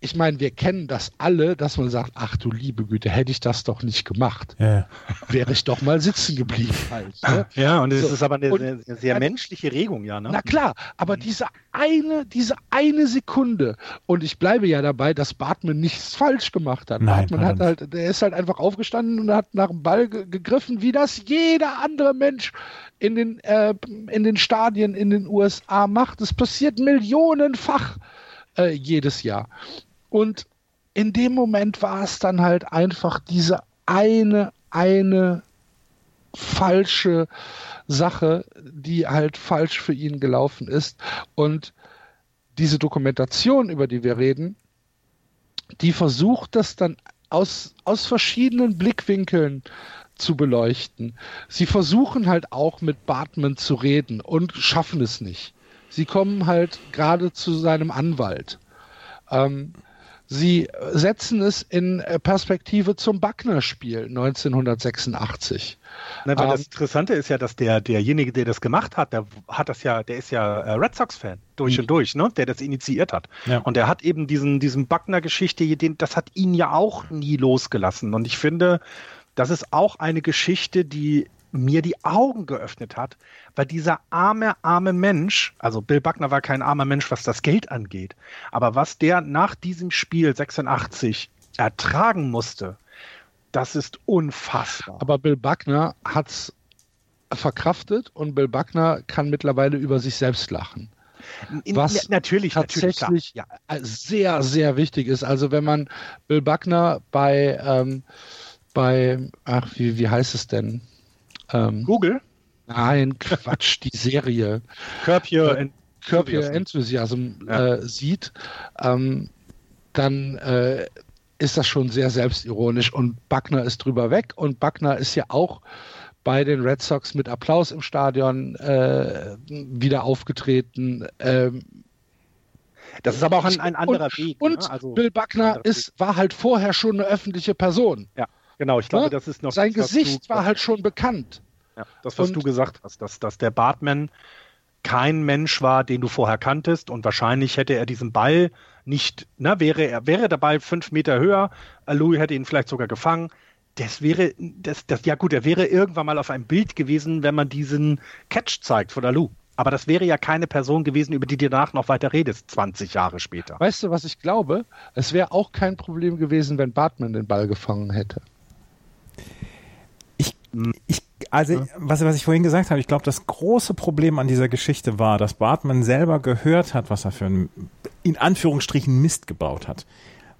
ich meine, wir kennen das alle, dass man sagt, ach du liebe Güte, hätte ich das doch nicht gemacht. Ja. Wäre ich doch mal sitzen geblieben. Halt, ne? *laughs* Ja, und es so. ist aber eine, eine sehr und, menschliche Regung, ja. Ne? Na klar, aber mhm. diese eine, diese eine Sekunde, und ich bleibe ja dabei, dass Bartman nichts falsch gemacht hat. Nein, Bartman hat halt, der ist halt einfach aufgestanden und hat nach dem Ball gegriffen, wie das jeder andere Mensch in den, äh, in den Stadien in den USA macht. Es passiert millionenfach äh, jedes Jahr. Und in dem Moment war es dann halt einfach diese eine, eine falsche Sache, die halt falsch für ihn gelaufen ist. Und diese Dokumentation, über die wir reden, die versucht das dann aus, aus verschiedenen Blickwinkeln zu beleuchten. Sie versuchen halt auch mit Bartman zu reden und schaffen es nicht. Sie kommen halt gerade zu seinem Anwalt. Ähm, Sie setzen es in Perspektive zum Buckner-Spiel 1986. Na, weil um, das ähm, Interessante ist ja, dass der, derjenige, der das gemacht hat, der hat das ja, der ist ja äh, Red Sox-Fan durch mhm. und durch, ne? Der das initiiert hat. Ja. Und der hat eben diesen, diesen Buckner-Geschichte, das hat ihn ja auch nie losgelassen. Und ich finde, das ist auch eine Geschichte, die mir die Augen geöffnet hat, weil dieser arme, arme Mensch, also Bill Buckner war kein armer Mensch, was das Geld angeht, aber was der nach diesem Spiel 86 ertragen musste, das ist unfassbar. Aber Bill Buckner hat's verkraftet und Bill Buckner kann mittlerweile über sich selbst lachen. Was natürlich tatsächlich natürlich, ja. sehr, sehr wichtig ist. Also wenn man Bill Buckner bei, ähm, bei ach, wie, wie heißt es denn? Ähm, Google? Nein, Quatsch, die Serie. *laughs* Curb Your, äh, Curb Your Enthusiasm ja. äh, sieht, ähm, dann äh, ist das schon sehr selbstironisch und Buckner ist drüber weg und Buckner ist ja auch bei den Red Sox mit Applaus im Stadion äh, wieder aufgetreten. Ähm, das ist aber auch ein, ein anderer und, Weg. Und ne? also, Bill Buckner ist, war halt vorher schon eine öffentliche Person. Ja, genau. Ich glaube, ne? das ist noch. Sein das, Gesicht du, war halt schon bekannt. Ja, das, was und, du gesagt hast, dass, dass der Bartman kein Mensch war, den du vorher kanntest und wahrscheinlich hätte er diesen Ball nicht, ne, wäre er, wäre der Ball fünf Meter höher, Louis hätte ihn vielleicht sogar gefangen, das wäre, das, das, ja gut, er wäre irgendwann mal auf einem Bild gewesen, wenn man diesen Catch zeigt von Alu. Aber das wäre ja keine Person gewesen, über die du danach noch weiter redest, 20 Jahre später. Weißt du, was ich glaube? Es wäre auch kein Problem gewesen, wenn Bartman den Ball gefangen hätte. Ich, also, was, was ich vorhin gesagt habe, ich glaube, das große Problem an dieser Geschichte war, dass Bartman selber gehört hat, was er für einen, in Anführungsstrichen, Mist gebaut hat.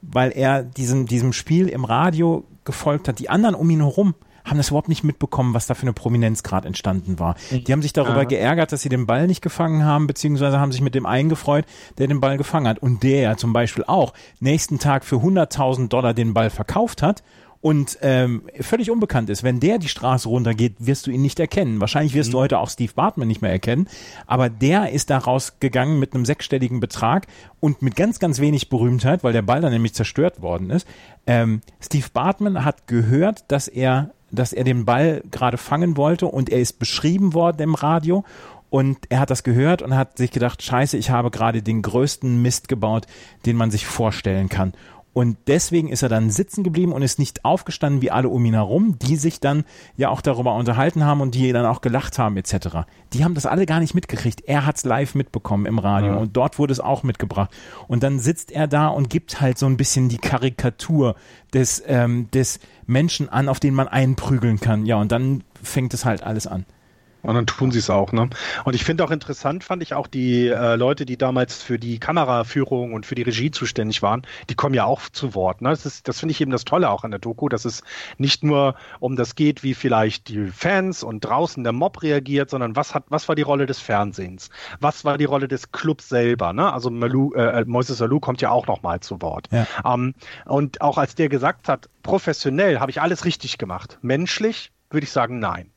Weil er diesem, diesem Spiel im Radio gefolgt hat. Die anderen um ihn herum haben das überhaupt nicht mitbekommen, was da für eine Prominenz gerade entstanden war. Die haben sich darüber ja. geärgert, dass sie den Ball nicht gefangen haben, beziehungsweise haben sich mit dem einen gefreut, der den Ball gefangen hat. Und der ja zum Beispiel auch nächsten Tag für 100.000 Dollar den Ball verkauft hat und ähm, völlig unbekannt ist. Wenn der die Straße runtergeht, wirst du ihn nicht erkennen. Wahrscheinlich wirst mhm. du heute auch Steve Bartman nicht mehr erkennen. Aber der ist da rausgegangen mit einem sechsstelligen Betrag und mit ganz, ganz wenig Berühmtheit, weil der Ball dann nämlich zerstört worden ist. Ähm, Steve Bartman hat gehört, dass er dass er den Ball gerade fangen wollte und er ist beschrieben worden im Radio und er hat das gehört und hat sich gedacht, scheiße, ich habe gerade den größten Mist gebaut, den man sich vorstellen kann. Und deswegen ist er dann sitzen geblieben und ist nicht aufgestanden wie alle um ihn herum, die sich dann ja auch darüber unterhalten haben und die dann auch gelacht haben etc. Die haben das alle gar nicht mitgekriegt. Er hat's live mitbekommen im Radio ja. und dort wurde es auch mitgebracht. Und dann sitzt er da und gibt halt so ein bisschen die Karikatur des, ähm, des Menschen an, auf den man einprügeln kann. Ja, und dann fängt es halt alles an. Und dann tun sie es auch, ne? Und ich finde auch interessant, fand ich auch die äh, Leute, die damals für die Kameraführung und für die Regie zuständig waren, die kommen ja auch zu Wort. Ne? Das, ist, das finde ich eben das Tolle auch an der Doku, dass es nicht nur um das geht, wie vielleicht die Fans und draußen der Mob reagiert, sondern was hat, was war die Rolle des Fernsehens? Was war die Rolle des Clubs selber? Ne? Also Malou, äh, Moises Alou kommt ja auch nochmal zu Wort. Ja. Ähm, und auch als der gesagt hat, professionell habe ich alles richtig gemacht. Menschlich würde ich sagen, nein.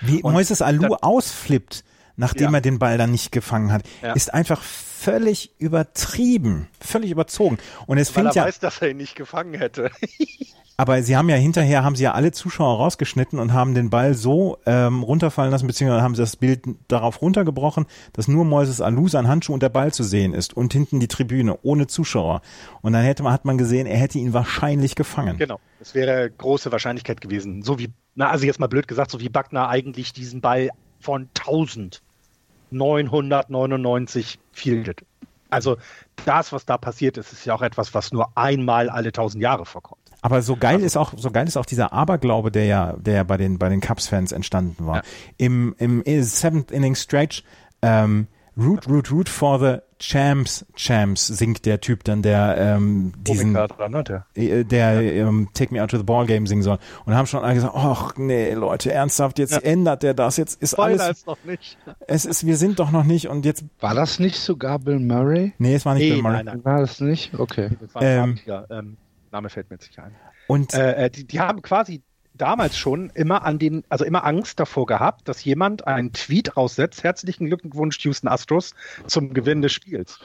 Wie und Moises Alou ausflippt, nachdem ja. er den Ball dann nicht gefangen hat, ja. ist einfach völlig übertrieben, völlig überzogen. Und es Weil fängt er ja, weiß, dass er ihn nicht gefangen hätte. *laughs* aber sie haben ja hinterher, haben sie ja alle Zuschauer rausgeschnitten und haben den Ball so ähm, runterfallen lassen, beziehungsweise haben sie das Bild darauf runtergebrochen, dass nur Moises Alou sein Handschuh und der Ball zu sehen ist und hinten die Tribüne ohne Zuschauer. Und dann hätte man, hat man gesehen, er hätte ihn wahrscheinlich gefangen. Genau. Das wäre große Wahrscheinlichkeit gewesen. So wie na, also jetzt mal blöd gesagt, so wie Backner eigentlich diesen Ball von 1999 fieldet. Also das, was da passiert ist, ist ja auch etwas, was nur einmal alle tausend Jahre vorkommt. Aber so geil also, ist auch, so geil ist auch dieser Aberglaube, der ja, der ja bei den, bei den Cubs-Fans entstanden war. Ja. Im, im Seventh Inning Stretch, ähm, Root, Root, Root for the Champs, Champs singt der Typ dann, der ähm, diesen, dran, ne, der, äh, der ähm, Take Me Out to the Ball Game singen soll. Und haben schon alle gesagt, ach nee, Leute, ernsthaft, jetzt ja. ändert der das, jetzt ist Spoiler alles. Ist noch nicht. Es ist, wir sind doch noch nicht und jetzt. War das nicht sogar Bill Murray? Nee, es war nicht nee, Bill Murray. Nein, nein. War das nicht? Okay. Das war ein ähm, ähm, Name fällt mir jetzt nicht ein. Und äh, äh, die, die haben quasi damals schon immer an den, also immer Angst davor gehabt, dass jemand einen Tweet raussetzt. Herzlichen Glückwunsch, Houston Astros, zum Gewinn des Spiels.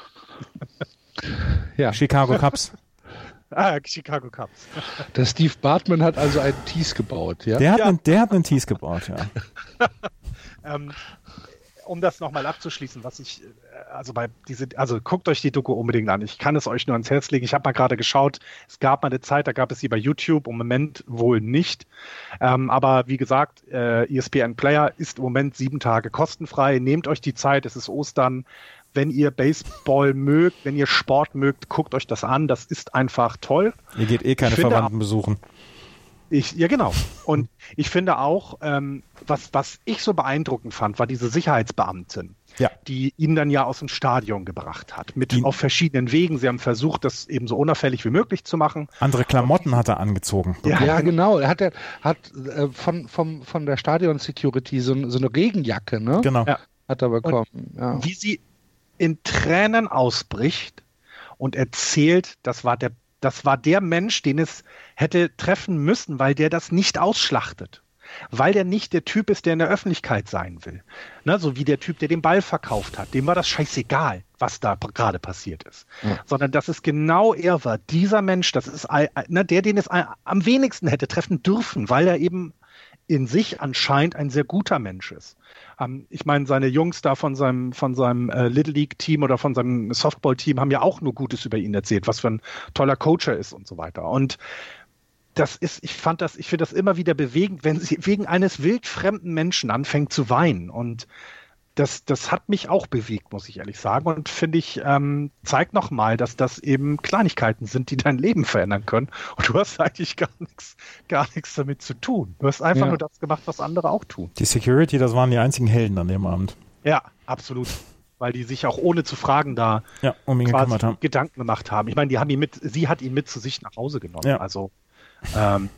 *laughs* ja. Chicago Cubs. *laughs* Ah, Chicago Cubs. *laughs* Der Steve Bartman hat also einen Tease gebaut, ja? Der hat, ja. Einen, der hat einen Tease gebaut, ja. ähm, um das nochmal abzuschließen, was ich, äh, also bei diese, also guckt euch die Doku unbedingt an. Ich kann es euch nur ans Herz legen. Ich habe mal gerade geschaut, es gab mal eine Zeit, da gab es sie bei YouTube, im Moment wohl nicht. Ähm, aber wie gesagt, äh, ESPN Player ist im Moment sieben Tage kostenfrei. Nehmt euch die Zeit, es ist Ostern. Wenn ihr Baseball mögt, wenn ihr Sport mögt, guckt euch das an. Das ist einfach toll. Ihr geht eh keine Verwandten besuchen Ich, ja, genau. Und ich finde auch, ähm, was, was ich so beeindruckend fand, war diese Sicherheitsbeamtin, ja. die ihn dann ja aus dem Stadion gebracht hat. Mit die, auf verschiedenen Wegen. Sie haben versucht, das eben so unauffällig wie möglich zu machen. Andere Klamotten hat er angezogen. Ja, ja genau. Er hat, er hat äh, von, von, von der Stadion Security so, so eine Regenjacke, ne? Genau. Ja. Hat er bekommen. Ja. Wie sie in Tränen ausbricht und erzählt, das war der das war der Mensch, den es hätte treffen müssen, weil der das nicht ausschlachtet. Weil der nicht der Typ ist, der in der Öffentlichkeit sein will. Ne, so wie der Typ, der den Ball verkauft hat. Dem war das scheißegal, was da gerade passiert ist. Ja. Sondern dass es genau er war. Dieser Mensch, das ist ne, der, den es am wenigsten hätte treffen dürfen, weil er eben in sich anscheinend ein sehr guter Mensch ist. Ähm, ich meine, seine Jungs da von seinem, von seinem äh, Little League-Team oder von seinem Softball-Team haben ja auch nur Gutes über ihn erzählt, was für ein toller Coach er ist und so weiter. Und das ist, ich fand das, ich finde das immer wieder bewegend, wenn sie wegen eines wildfremden Menschen anfängt zu weinen. Und das, das hat mich auch bewegt, muss ich ehrlich sagen. Und finde ich, ähm, zeigt nochmal, dass das eben Kleinigkeiten sind, die dein Leben verändern können. Und du hast eigentlich gar nichts, gar nichts damit zu tun. Du hast einfach ja. nur das gemacht, was andere auch tun. Die Security, das waren die einzigen Helden an dem Abend. Ja, absolut. Weil die sich auch ohne zu fragen da ja, um ihn quasi. Gedanken gemacht haben. Ich meine, die haben ihn mit, sie hat ihn mit zu sich nach Hause genommen. Ja. Also ähm,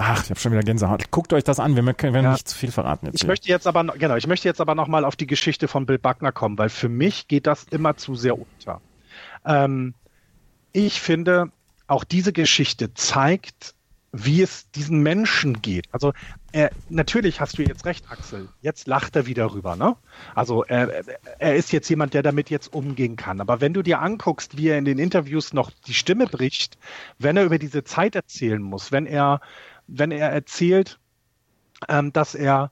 Ach, ich habe schon wieder Gänsehaut. Guckt euch das an, wir können ja. nicht zu viel verraten jetzt. Ich hier. möchte jetzt aber genau, ich möchte jetzt aber noch mal auf die Geschichte von Bill Buckner kommen, weil für mich geht das immer zu sehr unter. Ähm, ich finde, auch diese Geschichte zeigt, wie es diesen Menschen geht. Also er, natürlich hast du jetzt recht, Axel. Jetzt lacht er wieder rüber, ne? Also er, er ist jetzt jemand, der damit jetzt umgehen kann. Aber wenn du dir anguckst, wie er in den Interviews noch die Stimme bricht, wenn er über diese Zeit erzählen muss, wenn er wenn er erzählt, ähm, dass er,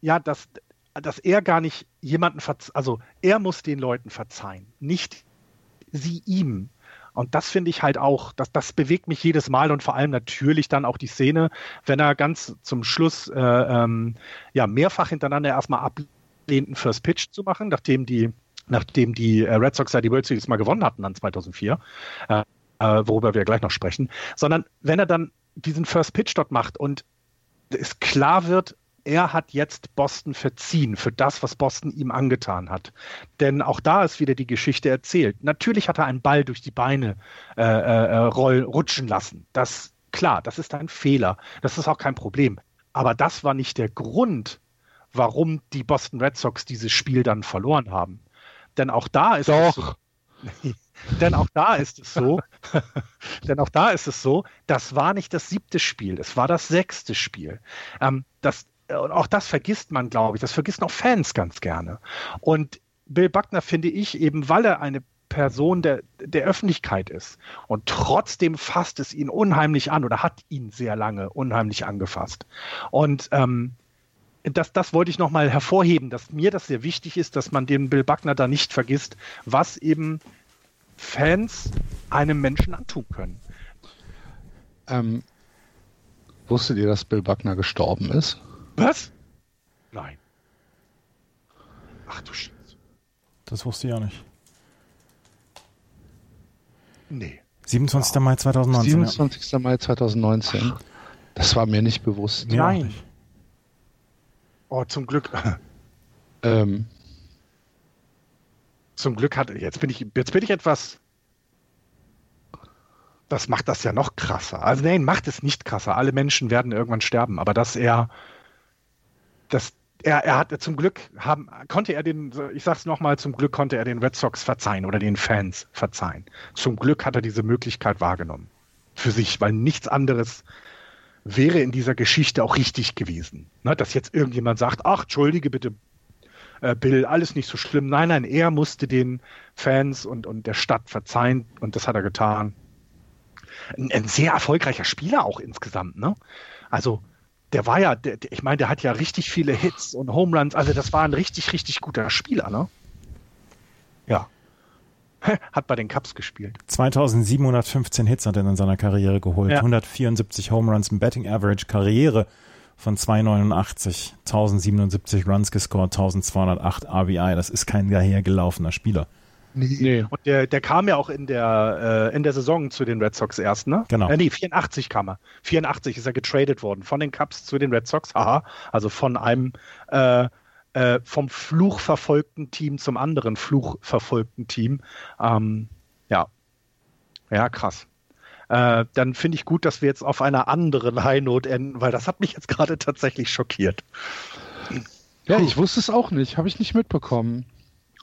ja, dass, dass er gar nicht jemanden, also er muss den Leuten verzeihen, nicht sie ihm. Und das finde ich halt auch, das, das bewegt mich jedes Mal und vor allem natürlich dann auch die Szene, wenn er ganz zum Schluss äh, ähm, ja mehrfach hintereinander erstmal ablehnt, einen First Pitch zu machen, nachdem die, nachdem die äh, Red Sox ja die World Series mal gewonnen hatten dann 2004, äh, worüber wir gleich noch sprechen, sondern wenn er dann diesen First Pitch dort macht und es klar wird, er hat jetzt Boston verziehen für das, was Boston ihm angetan hat. Denn auch da ist wieder die Geschichte erzählt. Natürlich hat er einen Ball durch die Beine äh, äh, roll, rutschen lassen. Das klar, das ist ein Fehler. Das ist auch kein Problem. Aber das war nicht der Grund, warum die Boston Red Sox dieses Spiel dann verloren haben. Denn auch da ist Doch. So, *laughs* denn auch da ist es so, *laughs* denn auch da ist es so, das war nicht das siebte Spiel, es war das sechste Spiel. Ähm, das, und auch das vergisst man, glaube ich, das vergisst auch Fans ganz gerne. Und Bill Buckner finde ich eben, weil er eine Person der, der Öffentlichkeit ist. Und trotzdem fasst es ihn unheimlich an oder hat ihn sehr lange unheimlich angefasst. Und ähm, das, das wollte ich nochmal hervorheben, dass mir das sehr wichtig ist, dass man den Bill Buckner da nicht vergisst, was eben Fans einem Menschen antun können. Ähm, wusstet ihr, dass Bill Buckner gestorben ist? Was? Nein. Ach du Scheiße. Das wusste ich ja nicht. Nee. 27. Ja. Mai 2019. 27. Ja. Mai 2019. Ach. Das war mir nicht bewusst. Nein. Oh, zum Glück. ähm, zum Glück hat jetzt bin ich jetzt bin ich etwas das macht das ja noch krasser. Also nein, macht es nicht krasser. Alle Menschen werden irgendwann sterben, aber dass er dass er, er hat zum Glück haben, konnte er den, ich sag's nochmal, zum Glück konnte er den Red Sox verzeihen oder den Fans verzeihen. Zum Glück hat er diese Möglichkeit wahrgenommen. Für sich, weil nichts anderes wäre in dieser Geschichte auch richtig gewesen. Ne, dass jetzt irgendjemand sagt, ach, entschuldige bitte, äh, Bill, alles nicht so schlimm. Nein, nein, er musste den Fans und, und der Stadt verzeihen und das hat er getan. Ein, ein sehr erfolgreicher Spieler auch insgesamt, ne? Also, der war ja, der, ich meine, der hat ja richtig viele Hits und Home Runs, also das war ein richtig, richtig guter Spieler, ne? Ja. Hat bei den Cubs gespielt. 2715 Hits hat er in seiner Karriere geholt. Ja. 174 Home Runs im Betting Average Karriere von 289, 1077 Runs gescored, 1208 RBI. Das ist kein dahergelaufener Spieler. Nee. nee. Und der, der kam ja auch in der, äh, in der Saison zu den Red Sox erst, ne? Genau. Äh, nee, 84 kam er. 84 ist er getradet worden von den Cubs zu den Red Sox. Haha. Also von einem äh, äh, vom fluchverfolgten Team zum anderen fluchverfolgten Team. Ähm, ja. Ja, krass. Äh, dann finde ich gut, dass wir jetzt auf einer anderen High Note enden, weil das hat mich jetzt gerade tatsächlich schockiert. Ja, ich wusste es auch nicht, habe ich nicht mitbekommen.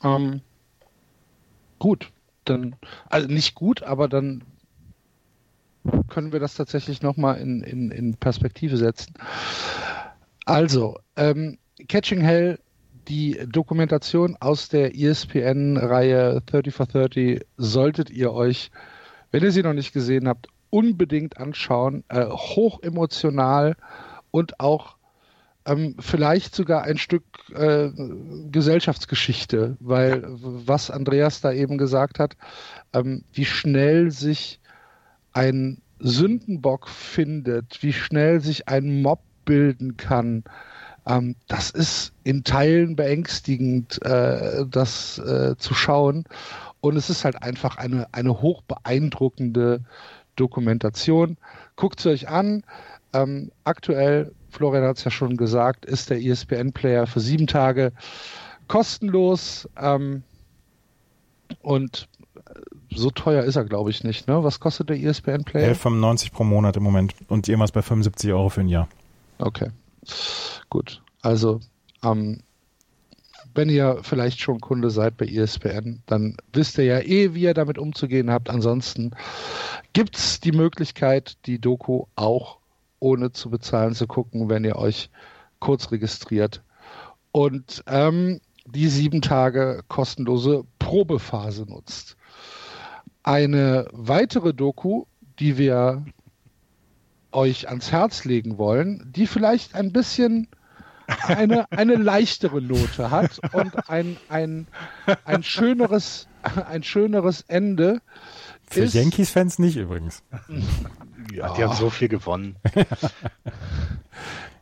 Ähm, gut, dann, also nicht gut, aber dann können wir das tatsächlich nochmal in, in, in Perspektive setzen. Also, ähm, Catching Hell, die Dokumentation aus der ESPN-Reihe 30 for 30 solltet ihr euch, wenn ihr sie noch nicht gesehen habt, unbedingt anschauen. Äh, hoch emotional und auch ähm, vielleicht sogar ein Stück äh, Gesellschaftsgeschichte, weil was Andreas da eben gesagt hat, ähm, wie schnell sich ein Sündenbock findet, wie schnell sich ein Mob bilden kann, ähm, das ist in Teilen beängstigend, äh, das äh, zu schauen. Und es ist halt einfach eine, eine hoch beeindruckende Dokumentation. Guckt es euch an. Ähm, aktuell Florian hat es ja schon gesagt, ist der ESPN-Player für sieben Tage kostenlos. Ähm, und so teuer ist er, glaube ich, nicht. Ne? Was kostet der ESPN-Player? 11,95 pro Monat im Moment und jemals bei 75 Euro für ein Jahr. Okay, gut. Also, ähm, wenn ihr vielleicht schon Kunde seid bei ESPN, dann wisst ihr ja eh, wie ihr damit umzugehen habt. Ansonsten gibt es die Möglichkeit, die Doku auch ohne zu bezahlen zu gucken, wenn ihr euch kurz registriert. Und ähm, die sieben Tage kostenlose Probephase nutzt. Eine weitere Doku, die wir euch ans Herz legen wollen, die vielleicht ein bisschen eine, eine leichtere Note hat und ein, ein, ein, schöneres, ein schöneres Ende. Für Yankees-Fans nicht übrigens. Ja, die haben so viel gewonnen. *laughs*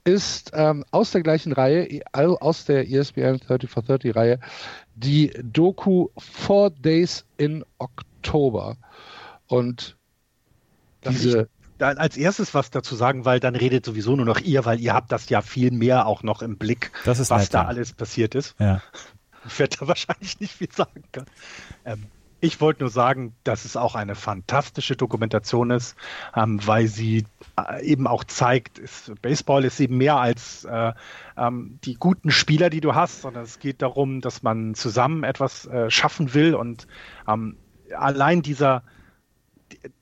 ist ähm, aus der gleichen Reihe, also aus der ESPN 30 for 30 Reihe, die Doku Four Days in Oktober. Und diese. Als erstes was dazu sagen, weil dann redet sowieso nur noch ihr, weil ihr habt das ja viel mehr auch noch im Blick, was nett, da alles passiert ist. Ja. *laughs* Ich werde da wahrscheinlich nicht viel sagen können. Ähm, ich wollte nur sagen, dass es auch eine fantastische Dokumentation ist, ähm, weil sie äh, eben auch zeigt, ist, Baseball ist eben mehr als äh, ähm, die guten Spieler, die du hast, sondern es geht darum, dass man zusammen etwas äh, schaffen will und ähm, allein dieser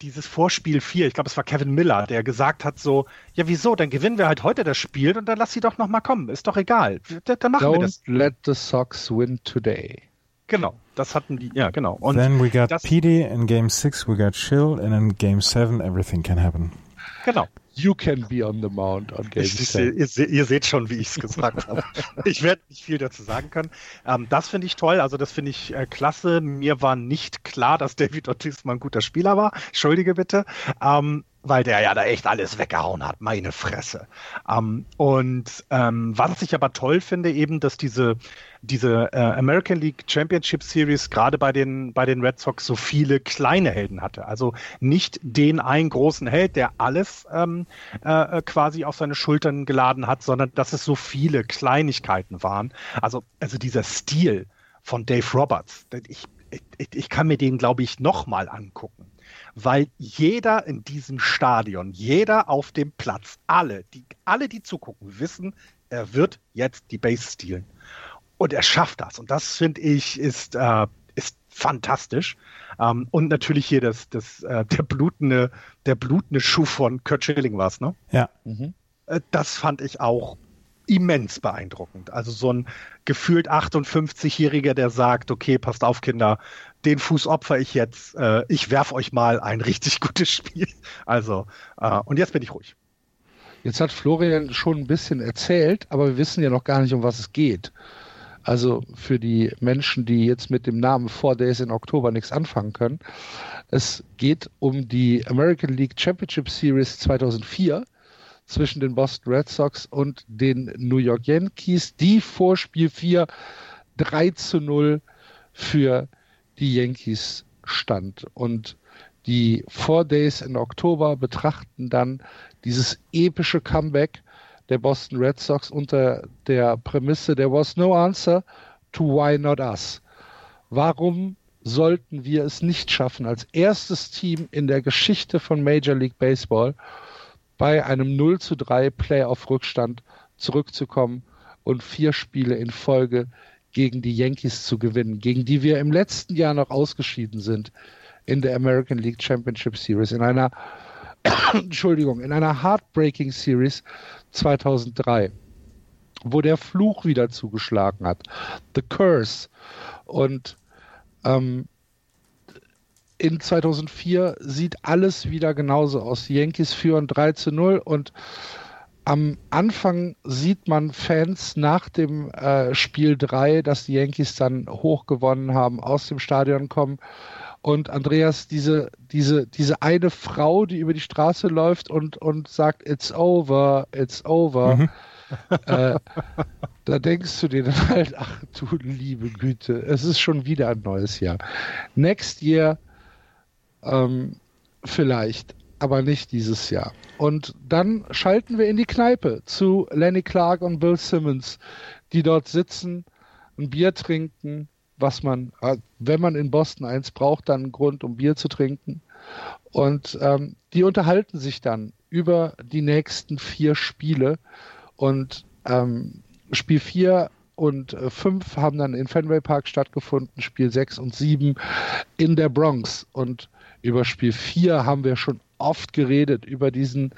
dieses Vorspiel 4, ich glaube, es war Kevin Miller, der gesagt hat so, ja wieso, dann gewinnen wir halt heute das Spiel und dann lass sie doch noch mal kommen, ist doch egal. Dann machen Don't wir das. let the Sox win today. Genau, das hatten die, ja, genau. Und Then we got PD in Game 6, we got Chill, and in Game 7 everything can happen. Genau. You can be on the mount on Game ich, ihr, ihr, seht schon, wie ich es gesagt habe. *laughs* Ich werde nicht viel dazu sagen können. Ähm, das finde ich toll, also das finde ich äh, klasse. Mir war nicht klar, dass David Ortiz mal ein guter Spieler war. Entschuldige bitte. Ähm, weil der ja da echt alles weggehauen hat, meine Fresse. Ähm, und ähm, was ich aber toll finde, eben, dass diese, diese äh, American League Championship Series gerade bei den, bei den Red Sox so viele kleine Helden hatte. Also nicht den einen großen Held, der alles ähm, äh, quasi auf seine Schultern geladen hat, sondern dass es so viele Kleinigkeiten waren. Also, also dieser Stil von Dave Roberts, ich, ich, ich kann mir den, glaube ich, nochmal angucken weil jeder in diesem Stadion, jeder auf dem Platz, alle, die, alle, die zugucken, wissen, er wird jetzt die Base stehlen. Und er schafft das. Und das finde ich ist, äh, ist fantastisch. Ähm, und natürlich hier das, das, äh, der blutende, der blutende Schuh von Kurt Schilling war es, ne? Ja. Mhm. Äh, das fand ich auch immens beeindruckend. Also so ein gefühlt 58-Jähriger, der sagt, okay, passt auf, Kinder, den Fuß opfer ich jetzt, äh, ich werf euch mal ein richtig gutes Spiel. Also, äh, und jetzt bin ich ruhig. Jetzt hat Florian schon ein bisschen erzählt, aber wir wissen ja noch gar nicht, um was es geht. Also für die Menschen, die jetzt mit dem Namen Four Days in Oktober nichts anfangen können. Es geht um die American League Championship Series 2004 zwischen den Boston Red Sox und den New York Yankees, die vor Spiel 4 3 zu 0 für die Yankees stand. Und die Four Days in Oktober betrachten dann dieses epische Comeback der Boston Red Sox unter der Prämisse, there was no answer to why not us. Warum sollten wir es nicht schaffen, als erstes Team in der Geschichte von Major League Baseball bei einem 0 zu 3 Playoff-Rückstand zurückzukommen und vier Spiele in Folge gegen die Yankees zu gewinnen, gegen die wir im letzten Jahr noch ausgeschieden sind in der American League Championship Series, in einer, *coughs* Entschuldigung, in einer Heartbreaking Series 2003, wo der Fluch wieder zugeschlagen hat. The Curse. Und ähm, in 2004 sieht alles wieder genauso aus. Die Yankees führen 3 zu 0 und am Anfang sieht man Fans nach dem äh, Spiel 3, dass die Yankees dann hoch gewonnen haben, aus dem Stadion kommen. Und Andreas, diese, diese, diese eine Frau, die über die Straße läuft und, und sagt, it's over, it's over. Mhm. äh, da denkst du dir dann halt, ach du liebe Güte, es ist schon wieder ein neues Jahr. Next year ähm, vielleicht, aber nicht dieses Jahr. Und dann schalten wir in die Kneipe zu Lenny Clark und Bill Simmons, die dort sitzen, ein Bier trinken, was man, äh, wenn man in Boston eins braucht, dann einen Grund, um Bier zu trinken. Und ähm, die unterhalten sich dann über die nächsten vier Spiele. Und ähm, Spiel 4 und 5 äh, haben dann in Fenway Park stattgefunden, Spiel 6 und 7 in der Bronx. Und über Spiel 4 haben wir schon oft geredet, über diesen,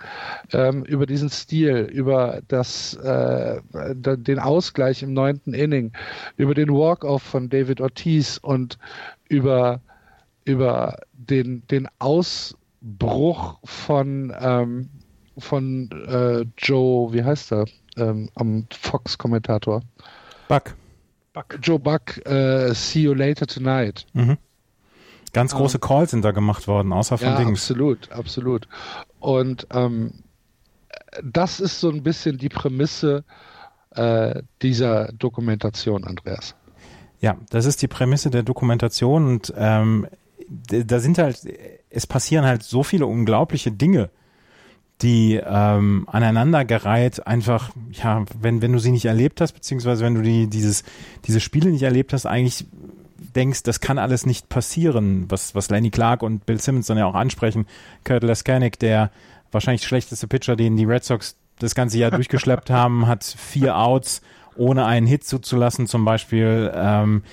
ähm, über diesen Stil, über das, äh, den Ausgleich im neunten Inning, über den Walk-Off von David Ortiz und über, über den, den Ausbruch von, ähm, von äh, Joe, wie heißt er, ähm, am Fox-Kommentator? Buck. Buck. Joe Buck, uh, see you later tonight. Mhm. Ganz große um, Calls sind da gemacht worden, außer von ja, Dings. Absolut, absolut. Und ähm, das ist so ein bisschen die Prämisse äh, dieser Dokumentation, Andreas. Ja, das ist die Prämisse der Dokumentation und ähm, da sind halt, es passieren halt so viele unglaubliche Dinge die ähm, aneinandergereiht einfach, ja, wenn, wenn du sie nicht erlebt hast, beziehungsweise wenn du die, dieses, diese Spiele nicht erlebt hast, eigentlich denkst, das kann alles nicht passieren, was, was Lenny Clark und Bill Simmons dann ja auch ansprechen. Kurt Laskanik, der wahrscheinlich schlechteste Pitcher, den die Red Sox das ganze Jahr durchgeschleppt *laughs* haben, hat vier Outs, ohne einen Hit zuzulassen zum Beispiel. Ähm,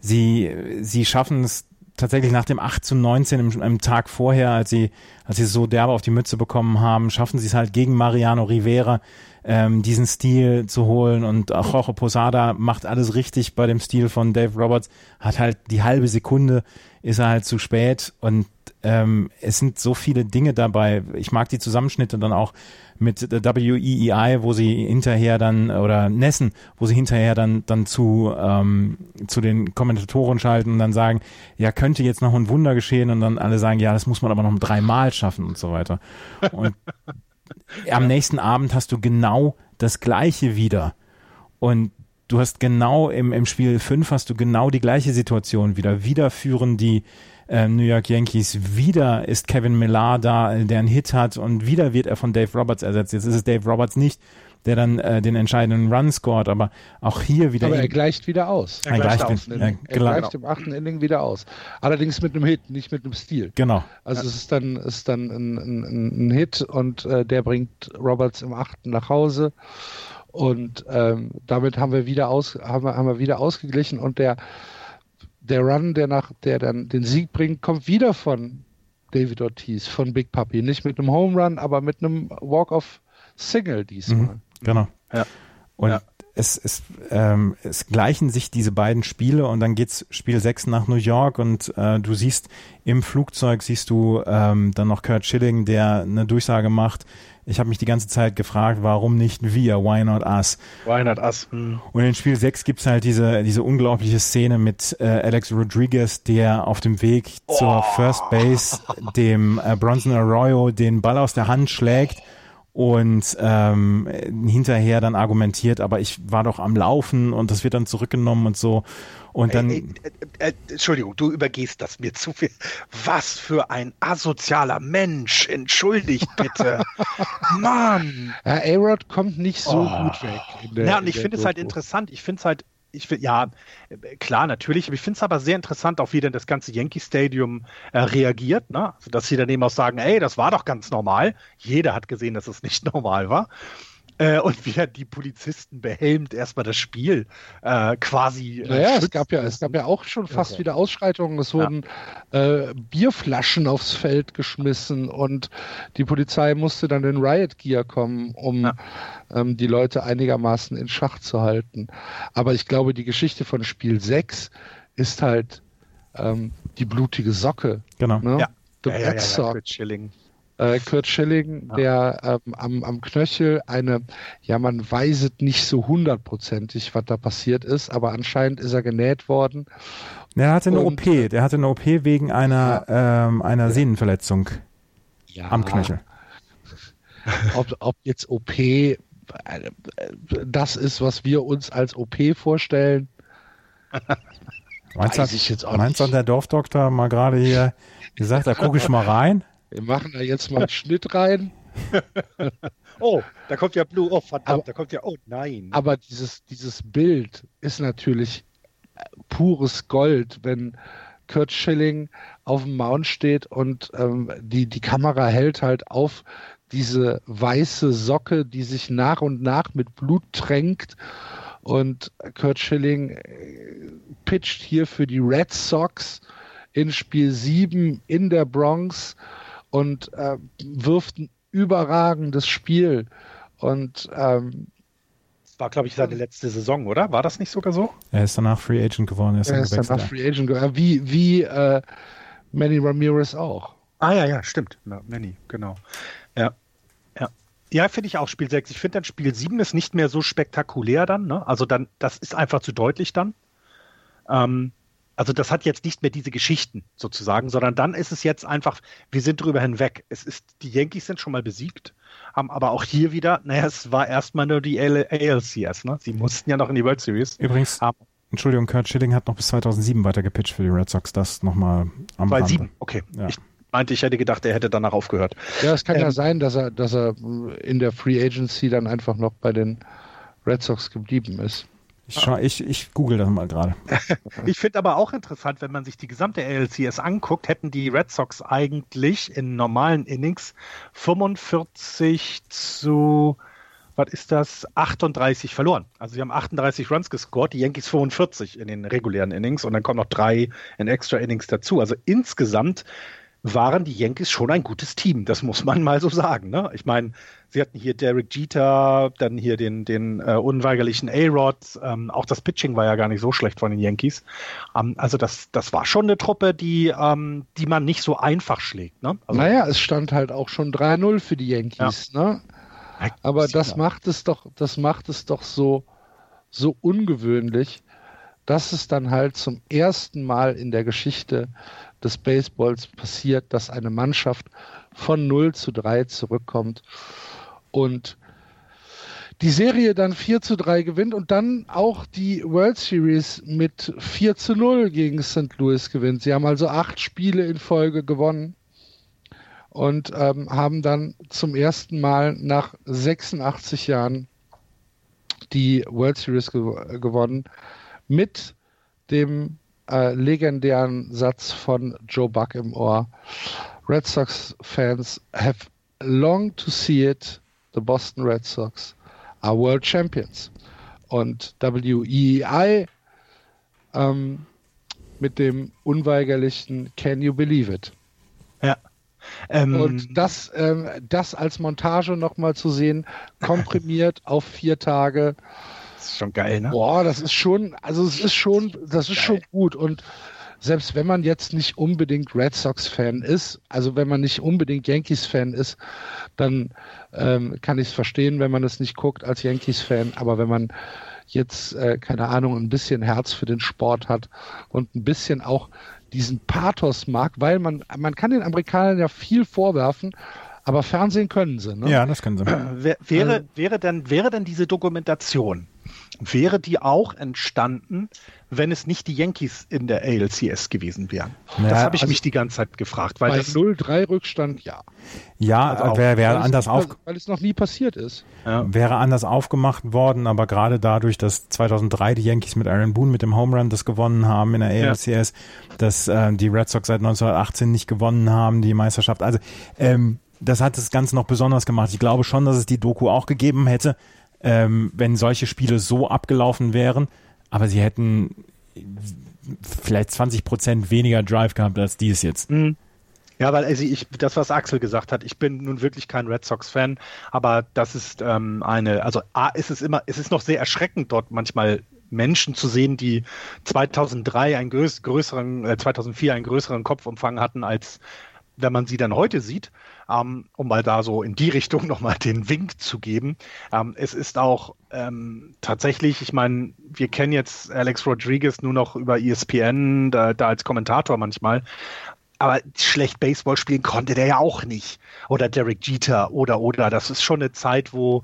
sie, sie schaffen es tatsächlich nach dem 8 zu 19 im, im, Tag vorher, als sie, als sie so derbe auf die Mütze bekommen haben, schaffen sie es halt gegen Mariano Rivera, ähm, diesen Stil zu holen und auch Jorge Posada macht alles richtig bei dem Stil von Dave Roberts, hat halt die halbe Sekunde, ist er halt zu spät und ähm, es sind so viele Dinge dabei. Ich mag die Zusammenschnitte dann auch mit WEEI, wo sie hinterher dann, oder Nessen, wo sie hinterher dann, dann zu, ähm, zu den Kommentatoren schalten und dann sagen, ja, könnte jetzt noch ein Wunder geschehen und dann alle sagen, ja, das muss man aber noch dreimal schaffen und so weiter. Und *laughs* am nächsten Abend hast du genau das Gleiche wieder. Und du hast genau im, im Spiel 5 hast du genau die gleiche Situation wieder. Wieder führen die äh, New York Yankees. Wieder ist Kevin Millar da, der einen Hit hat und wieder wird er von Dave Roberts ersetzt. Jetzt ist es Dave Roberts nicht, der dann äh, den entscheidenden Run scored, aber auch hier wieder. Aber er gleicht wieder aus. Er, er gleicht, aus. Den, er, er gleicht im achten Inning wieder aus. Allerdings mit einem Hit, nicht mit einem Stil. Genau. Also ja. es ist dann, ist dann ein, ein, ein Hit und äh, der bringt Roberts im achten nach Hause. Und ähm, damit haben wir wieder aus, haben wir, haben wir wieder ausgeglichen und der der Run, der nach, der dann den Sieg bringt, kommt wieder von David Ortiz, von Big Puppy. Nicht mit einem Home Run, aber mit einem Walk-off-Single diesmal. Mhm, genau. Ja. Und ja. Es, es, ähm, es gleichen sich diese beiden Spiele und dann geht's Spiel 6 nach New York und äh, du siehst im Flugzeug siehst du ähm, dann noch Kurt Schilling, der eine Durchsage macht, ich habe mich die ganze Zeit gefragt, warum nicht wir? Why not us? Why not us? Hm. Und in Spiel 6 gibt's halt diese, diese unglaubliche Szene mit äh, Alex Rodriguez, der auf dem Weg zur oh. First Base dem äh, Bronson Arroyo den Ball aus der Hand schlägt und ähm, hinterher dann argumentiert, aber ich war doch am Laufen und das wird dann zurückgenommen und so. Und dann. Äh, äh, äh, Entschuldigung, du übergehst das mir zu viel. Was für ein asozialer Mensch. Entschuldigt *laughs* bitte. Mann. Ja, A-Rod kommt nicht so oh. gut weg. Der, ja, und ich finde es halt interessant. Ich finde es halt ich finde, ja, klar, natürlich, ich finde es aber sehr interessant, auch wie denn das ganze Yankee Stadium äh, reagiert, ne? Also, dass sie dann eben auch sagen, ey, das war doch ganz normal. Jeder hat gesehen, dass es nicht *laughs* normal war. Äh, und wie die Polizisten behelmt erstmal das Spiel äh, quasi. Äh, naja, es gab ja, es gab ja auch schon fast okay. wieder Ausschreitungen. Es wurden ja. äh, Bierflaschen aufs Feld geschmissen und die Polizei musste dann in Riot Gear kommen, um ja. ähm, die Leute einigermaßen in Schach zu halten. Aber ich glaube, die Geschichte von Spiel 6 ist halt ähm, die blutige Socke. Genau. Ne? Ja. The ja, Black ja, ja, ja, Chilling äh, Kurt Schilling, ja. der ähm, am, am Knöchel eine, ja, man weiß es nicht so hundertprozentig, was da passiert ist, aber anscheinend ist er genäht worden. Der hatte eine Und, OP, der hatte eine OP wegen einer, ja. ähm, einer Sehnenverletzung ja. am Knöchel. *laughs* Ob, ob jetzt OP äh, das ist, was wir uns als OP vorstellen. Meinst du, auch meinst nicht. der Dorfdoktor mal gerade hier gesagt, da gucke ich mal rein? Wir machen da jetzt mal einen Schnitt rein. *laughs* oh, da kommt ja Blue, oh verdammt, aber, da kommt ja, oh nein. Aber dieses, dieses Bild ist natürlich pures Gold, wenn Kurt Schilling auf dem Mount steht und ähm, die, die Kamera hält halt auf diese weiße Socke, die sich nach und nach mit Blut tränkt. Und Kurt Schilling äh, pitcht hier für die Red Sox in Spiel 7 in der Bronx und äh, wirft ein überragendes Spiel. Und ähm, war, glaube ich, seine letzte Saison, oder? War das nicht sogar so? Er ist danach Free Agent geworden. Er ist, er ist danach Free Agent geworden. Wie, wie äh, Manny Ramirez auch. Ah ja, ja, stimmt. Na, Manny, genau. Ja. Ja, ja finde ich auch Spiel 6. Ich finde dann Spiel 7 ist nicht mehr so spektakulär dann. Ne? Also dann, das ist einfach zu deutlich dann. Ähm, also das hat jetzt nicht mehr diese Geschichten sozusagen, sondern dann ist es jetzt einfach, wir sind drüber hinweg. Es ist, die Yankees sind schon mal besiegt, haben aber auch hier wieder, naja, es war erstmal nur die ALCS, ne? Sie mussten ja noch in die World Series. Übrigens, haben, Entschuldigung, Kurt Schilling hat noch bis 2007 weiter gepitcht für die Red Sox, das nochmal am 2007, okay. Ja. Ich meinte, ich hätte gedacht, er hätte danach aufgehört. Ja, es kann ähm, ja sein, dass er, dass er in der Free Agency dann einfach noch bei den Red Sox geblieben ist. Ich, schau, ich, ich google das mal gerade. *laughs* ich finde aber auch interessant, wenn man sich die gesamte ALCS anguckt, hätten die Red Sox eigentlich in normalen Innings 45 zu, was ist das, 38 verloren. Also sie haben 38 Runs gescored, die Yankees 45 in den regulären Innings und dann kommen noch drei in Extra Innings dazu. Also insgesamt waren die Yankees schon ein gutes Team. Das muss man mal so sagen. Ne? Ich meine, sie hatten hier Derek Jeter, dann hier den, den äh, unweigerlichen A-Rod. Ähm, auch das Pitching war ja gar nicht so schlecht von den Yankees. Ähm, also das, das war schon eine Truppe, die, ähm, die man nicht so einfach schlägt. Ne? Also, naja, es stand halt auch schon 3-0 für die Yankees. Ja. Ne? Aber das macht es doch, das macht es doch so, so ungewöhnlich, dass es dann halt zum ersten Mal in der Geschichte des Baseballs passiert, dass eine Mannschaft von 0 zu 3 zurückkommt und die Serie dann 4 zu 3 gewinnt und dann auch die World Series mit 4 zu 0 gegen St. Louis gewinnt. Sie haben also acht Spiele in Folge gewonnen und ähm, haben dann zum ersten Mal nach 86 Jahren die World Series gew gewonnen mit dem äh, legendären Satz von Joe Buck im Ohr. Red Sox fans have long to see it. The Boston Red Sox are world champions. Und WEI ähm, mit dem unweigerlichen Can you believe it? Ja. Ähm, und das, ähm, das als Montage nochmal zu sehen, komprimiert *laughs* auf vier Tage, ist schon geil, ne? Boah, das ist schon, also es ist schon, das ist geil. schon gut. Und selbst wenn man jetzt nicht unbedingt Red Sox-Fan ist, also wenn man nicht unbedingt Yankees-Fan ist, dann ähm, kann ich es verstehen, wenn man es nicht guckt als Yankees-Fan. Aber wenn man jetzt, äh, keine Ahnung, ein bisschen Herz für den Sport hat und ein bisschen auch diesen Pathos mag, weil man, man kann den Amerikanern ja viel vorwerfen, Aber Fernsehen können sie, ne? Ja, das können sie. Wäre, also wäre, denn, wäre denn diese Dokumentation, wäre die auch entstanden, wenn es nicht die Yankees in der ALCS gewesen wären? Ja, das habe ich also mich die ganze Zeit gefragt. Weil bei 0-3 Rückstand, ja. Ja, also wäre wär anders auf, weil es noch nie passiert ist. Ja. Wäre anders aufgemacht worden, aber gerade dadurch, dass 2003 die Yankees mit Aaron Boone mit dem Home Run das gewonnen haben in der ALCS, ja. dass äh, die Red Sox seit 1918 nicht gewonnen haben, die Meisterschaft. Also ähm, das hat das Ganze noch besonders gemacht. Ich glaube schon, dass es die Doku auch gegeben hätte, ähm, wenn solche Spiele so abgelaufen wären, aber sie hätten vielleicht 20 Prozent weniger Drive gehabt als dies jetzt. Mhm. Ja, weil also ich, das, was Axel gesagt hat, ich bin nun wirklich kein Red Sox-Fan, aber das ist ähm, eine, also A, ist es immer, es ist noch sehr erschreckend, dort manchmal Menschen zu sehen, die 2003 einen größ, größeren, äh, 2004 einen größeren Kopfumfang hatten, als wenn man sie dann heute sieht ähm, um mal da so in die Richtung *laughs* nochmal den Wink zu geben. Ähm, es ist auch ähm, tatsächlich, ich meine, wir kennen jetzt Alex Rodriguez nur noch über ESPN, da, da als Kommentator manchmal. Aber schlecht Baseball spielen konnte der ja auch nicht. Oder Derek Jeter oder oder. Das ist schon eine Zeit, wo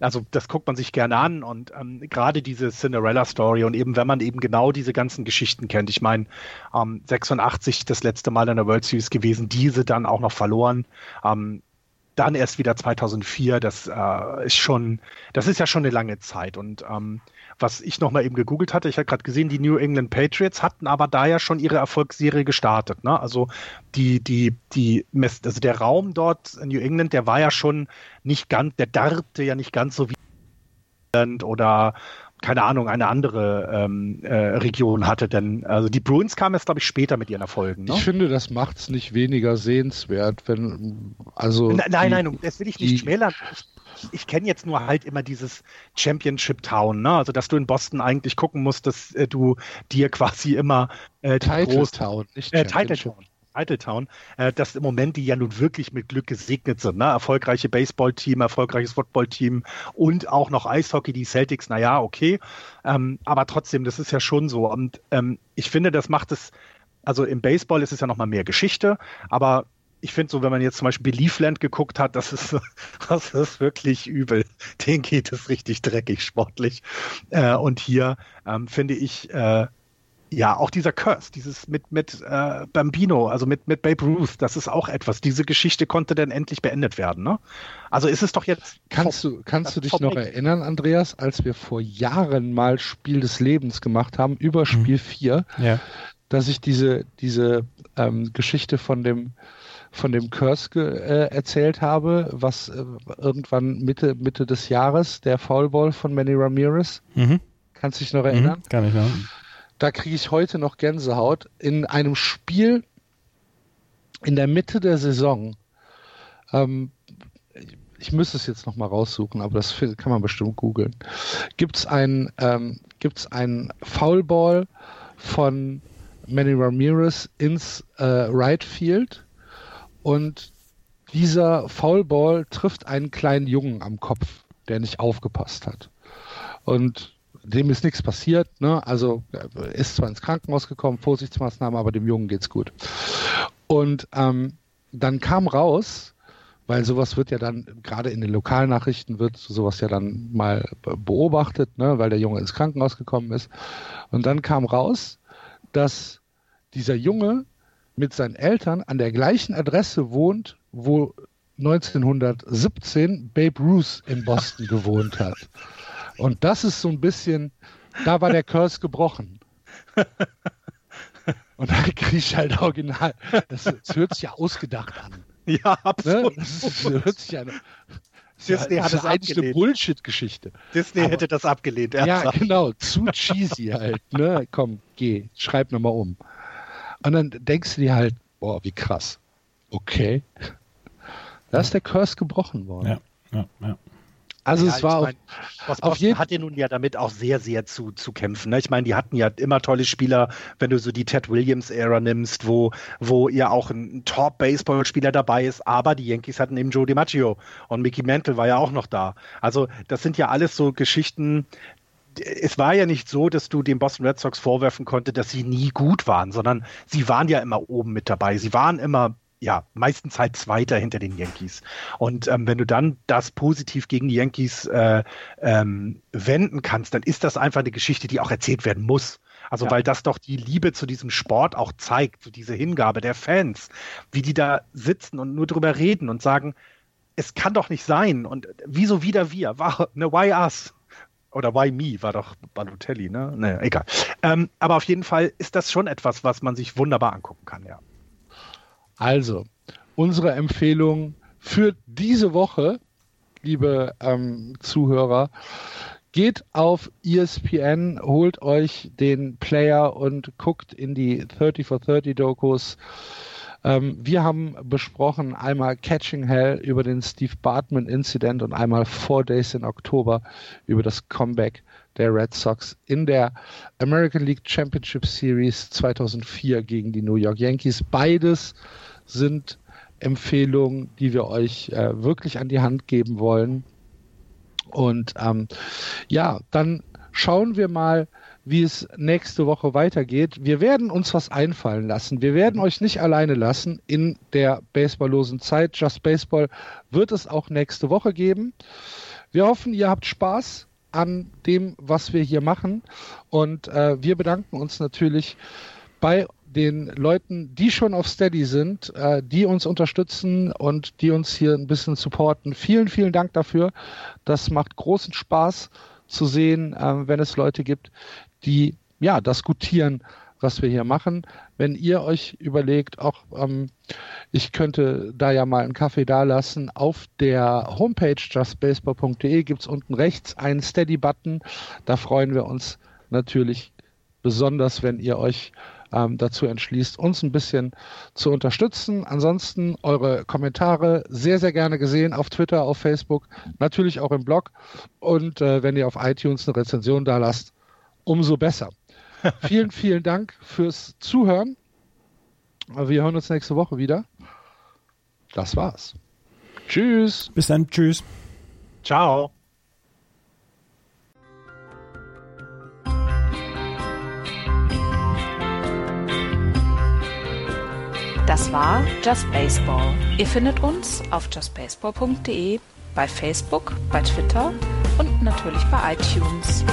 also das guckt man sich gerne an und ähm, gerade diese Cinderella-Story und eben wenn man eben genau diese ganzen Geschichten kennt. Ich meine, ähm, 86 das letzte Mal in der World Series gewesen, diese dann auch noch verloren. Ähm, dann erst wieder 2004, das äh, ist schon, das ist ja schon eine lange Zeit und ähm, was ich nochmal eben gegoogelt hatte, ich habe gerade gesehen, die New England Patriots hatten aber da ja schon ihre Erfolgsserie gestartet. Ne? Also die, die, die, also der Raum dort in New England, der war ja schon nicht ganz, der darbte ja nicht ganz so wie oder keine Ahnung, eine andere ähm, äh, Region hatte. Denn also die Bruins kamen jetzt, glaube ich, später mit ihren Erfolgen. Ne? Ich finde, das macht es nicht weniger sehenswert, wenn also. Nein, nein, nein, das will ich nicht schmälern. Ich, ich kenne jetzt nur halt immer dieses Championship Town, ne? Also dass du in Boston eigentlich gucken musst, dass äh, du dir quasi immer äh, Title Town, nicht äh, Title Town. Titletown, äh, dass im Moment die ja nun wirklich mit Glück gesegnet sind. Ne? Erfolgreiche Baseballteam, erfolgreiches Footballteam und auch noch Eishockey, die Celtics, naja, okay. Ähm, aber trotzdem, das ist ja schon so. Und ähm, ich finde, das macht es, also im Baseball ist es ja nochmal mehr Geschichte, aber ich finde so, wenn man jetzt zum Beispiel Leafland geguckt hat, das ist, *laughs* das ist wirklich übel. Den geht es richtig dreckig sportlich. Äh, und hier ähm, finde ich, äh, ja, auch dieser Curse, dieses mit, mit äh, Bambino, also mit, mit Babe Ruth, das ist auch etwas. Diese Geschichte konnte dann endlich beendet werden. Ne? Also ist es doch jetzt. Kannst du, kannst du dich noch erinnern, Andreas, als wir vor Jahren mal Spiel des Lebens gemacht haben, über mhm. Spiel 4, ja. dass ich diese, diese ähm, Geschichte von dem von dem Curse äh, erzählt habe, was äh, irgendwann Mitte, Mitte des Jahres, der Foulball von Manny Ramirez. Mhm. Kannst du dich noch erinnern? Mhm, kann ich noch. Da kriege ich heute noch Gänsehaut. In einem Spiel in der Mitte der Saison, ähm, ich müsste es jetzt noch mal raussuchen, aber das kann man bestimmt googeln, gibt es ein, ähm, gibt's einen Foulball von Manny Ramirez ins äh, Right Field und dieser Foulball trifft einen kleinen Jungen am Kopf, der nicht aufgepasst hat. Und dem ist nichts passiert, ne? Also ist zwar ins Krankenhaus gekommen, Vorsichtsmaßnahmen, aber dem Jungen geht's gut. Und ähm, dann kam raus, weil sowas wird ja dann, gerade in den Lokalnachrichten wird sowas ja dann mal beobachtet, ne, weil der Junge ins Krankenhaus gekommen ist. Und dann kam raus, dass dieser Junge mit seinen Eltern an der gleichen Adresse wohnt, wo 1917 Babe Ruth in Boston gewohnt hat. Und das ist so ein bisschen, da war der Curse gebrochen. *laughs* Und da kriege ich halt original, das, das, hört sich ja ausgedacht an. Ja, absolut. Ne? Das, das hört sich ja, Disney ja, hat das eigentlich eine Bullshit-Geschichte. Disney Aber, hätte das abgelehnt. Ja, genau. Zu cheesy halt. Ne? Komm, geh, schreib nochmal um. Und dann denkst du dir halt, boah, wie krass. Okay. Da ist der Curse gebrochen worden. Ja, ja, ja. Also ja, es war mein, auf, auf jeden hat ja nun ja damit auch sehr, sehr zu, zu kämpfen. Ne? Ich meine, die hatten ja immer tolle Spieler, wenn du so die Ted Williams-Ära nimmst, wo, wo ja auch ein Top-Baseball-Spieler dabei ist, aber die Yankees hatten eben Joe DiMaggio und Mickey Mantle war ja auch noch da. Also das sind ja alles so Geschichten, es war ja nicht so, dass du den Boston Red Sox vorwerfen konnte, dass sie nie gut waren, sondern sie waren ja immer oben mit dabei. Sie waren immer ja, meistens halt Zweiter hinter den Yankees. Und ähm, wenn du dann das positiv gegen die Yankees äh, ähm, wenden kannst, dann ist das einfach eine Geschichte, die auch erzählt werden muss. Also ja. weil das doch die Liebe zu diesem Sport auch zeigt, so diese Hingabe der Fans, wie die da sitzen und nur drüber reden und sagen, es kann doch nicht sein und wieso wieder wir? War, ne, why us? Oder Why Me war doch Balotelli, ne? Ne, egal. Ähm, aber auf jeden Fall ist das schon etwas, was man sich wunderbar angucken kann, ja. Also, unsere Empfehlung für diese Woche, liebe ähm, Zuhörer, geht auf ESPN, holt euch den Player und guckt in die 30 for 30 Dokus. Ähm, wir haben besprochen einmal Catching Hell über den Steve Bartman Incident und einmal Four Days in Oktober über das Comeback der Red Sox in der American League Championship Series 2004 gegen die New York Yankees. Beides sind Empfehlungen, die wir euch äh, wirklich an die Hand geben wollen. Und ähm, ja, dann schauen wir mal, wie es nächste Woche weitergeht. Wir werden uns was einfallen lassen. Wir werden euch nicht alleine lassen in der baseballlosen Zeit. Just Baseball wird es auch nächste Woche geben. Wir hoffen, ihr habt Spaß an dem, was wir hier machen. Und äh, wir bedanken uns natürlich bei den Leuten, die schon auf Steady sind, äh, die uns unterstützen und die uns hier ein bisschen supporten. Vielen, vielen Dank dafür. Das macht großen Spaß zu sehen, äh, wenn es Leute gibt, die ja das gutieren, was wir hier machen. Wenn ihr euch überlegt, auch ähm, ich könnte da ja mal einen Kaffee dalassen, auf der Homepage justbaseball.de gibt es unten rechts einen Steady-Button. Da freuen wir uns natürlich besonders, wenn ihr euch ähm, dazu entschließt, uns ein bisschen zu unterstützen. Ansonsten eure Kommentare sehr, sehr gerne gesehen auf Twitter, auf Facebook, natürlich auch im Blog. Und äh, wenn ihr auf iTunes eine Rezension da lasst, umso besser. *laughs* vielen, vielen Dank fürs Zuhören. Wir hören uns nächste Woche wieder. Das war's. Tschüss. Bis dann. Tschüss. Ciao. Das war Just Baseball. Ihr findet uns auf justbaseball.de, bei Facebook, bei Twitter und natürlich bei iTunes.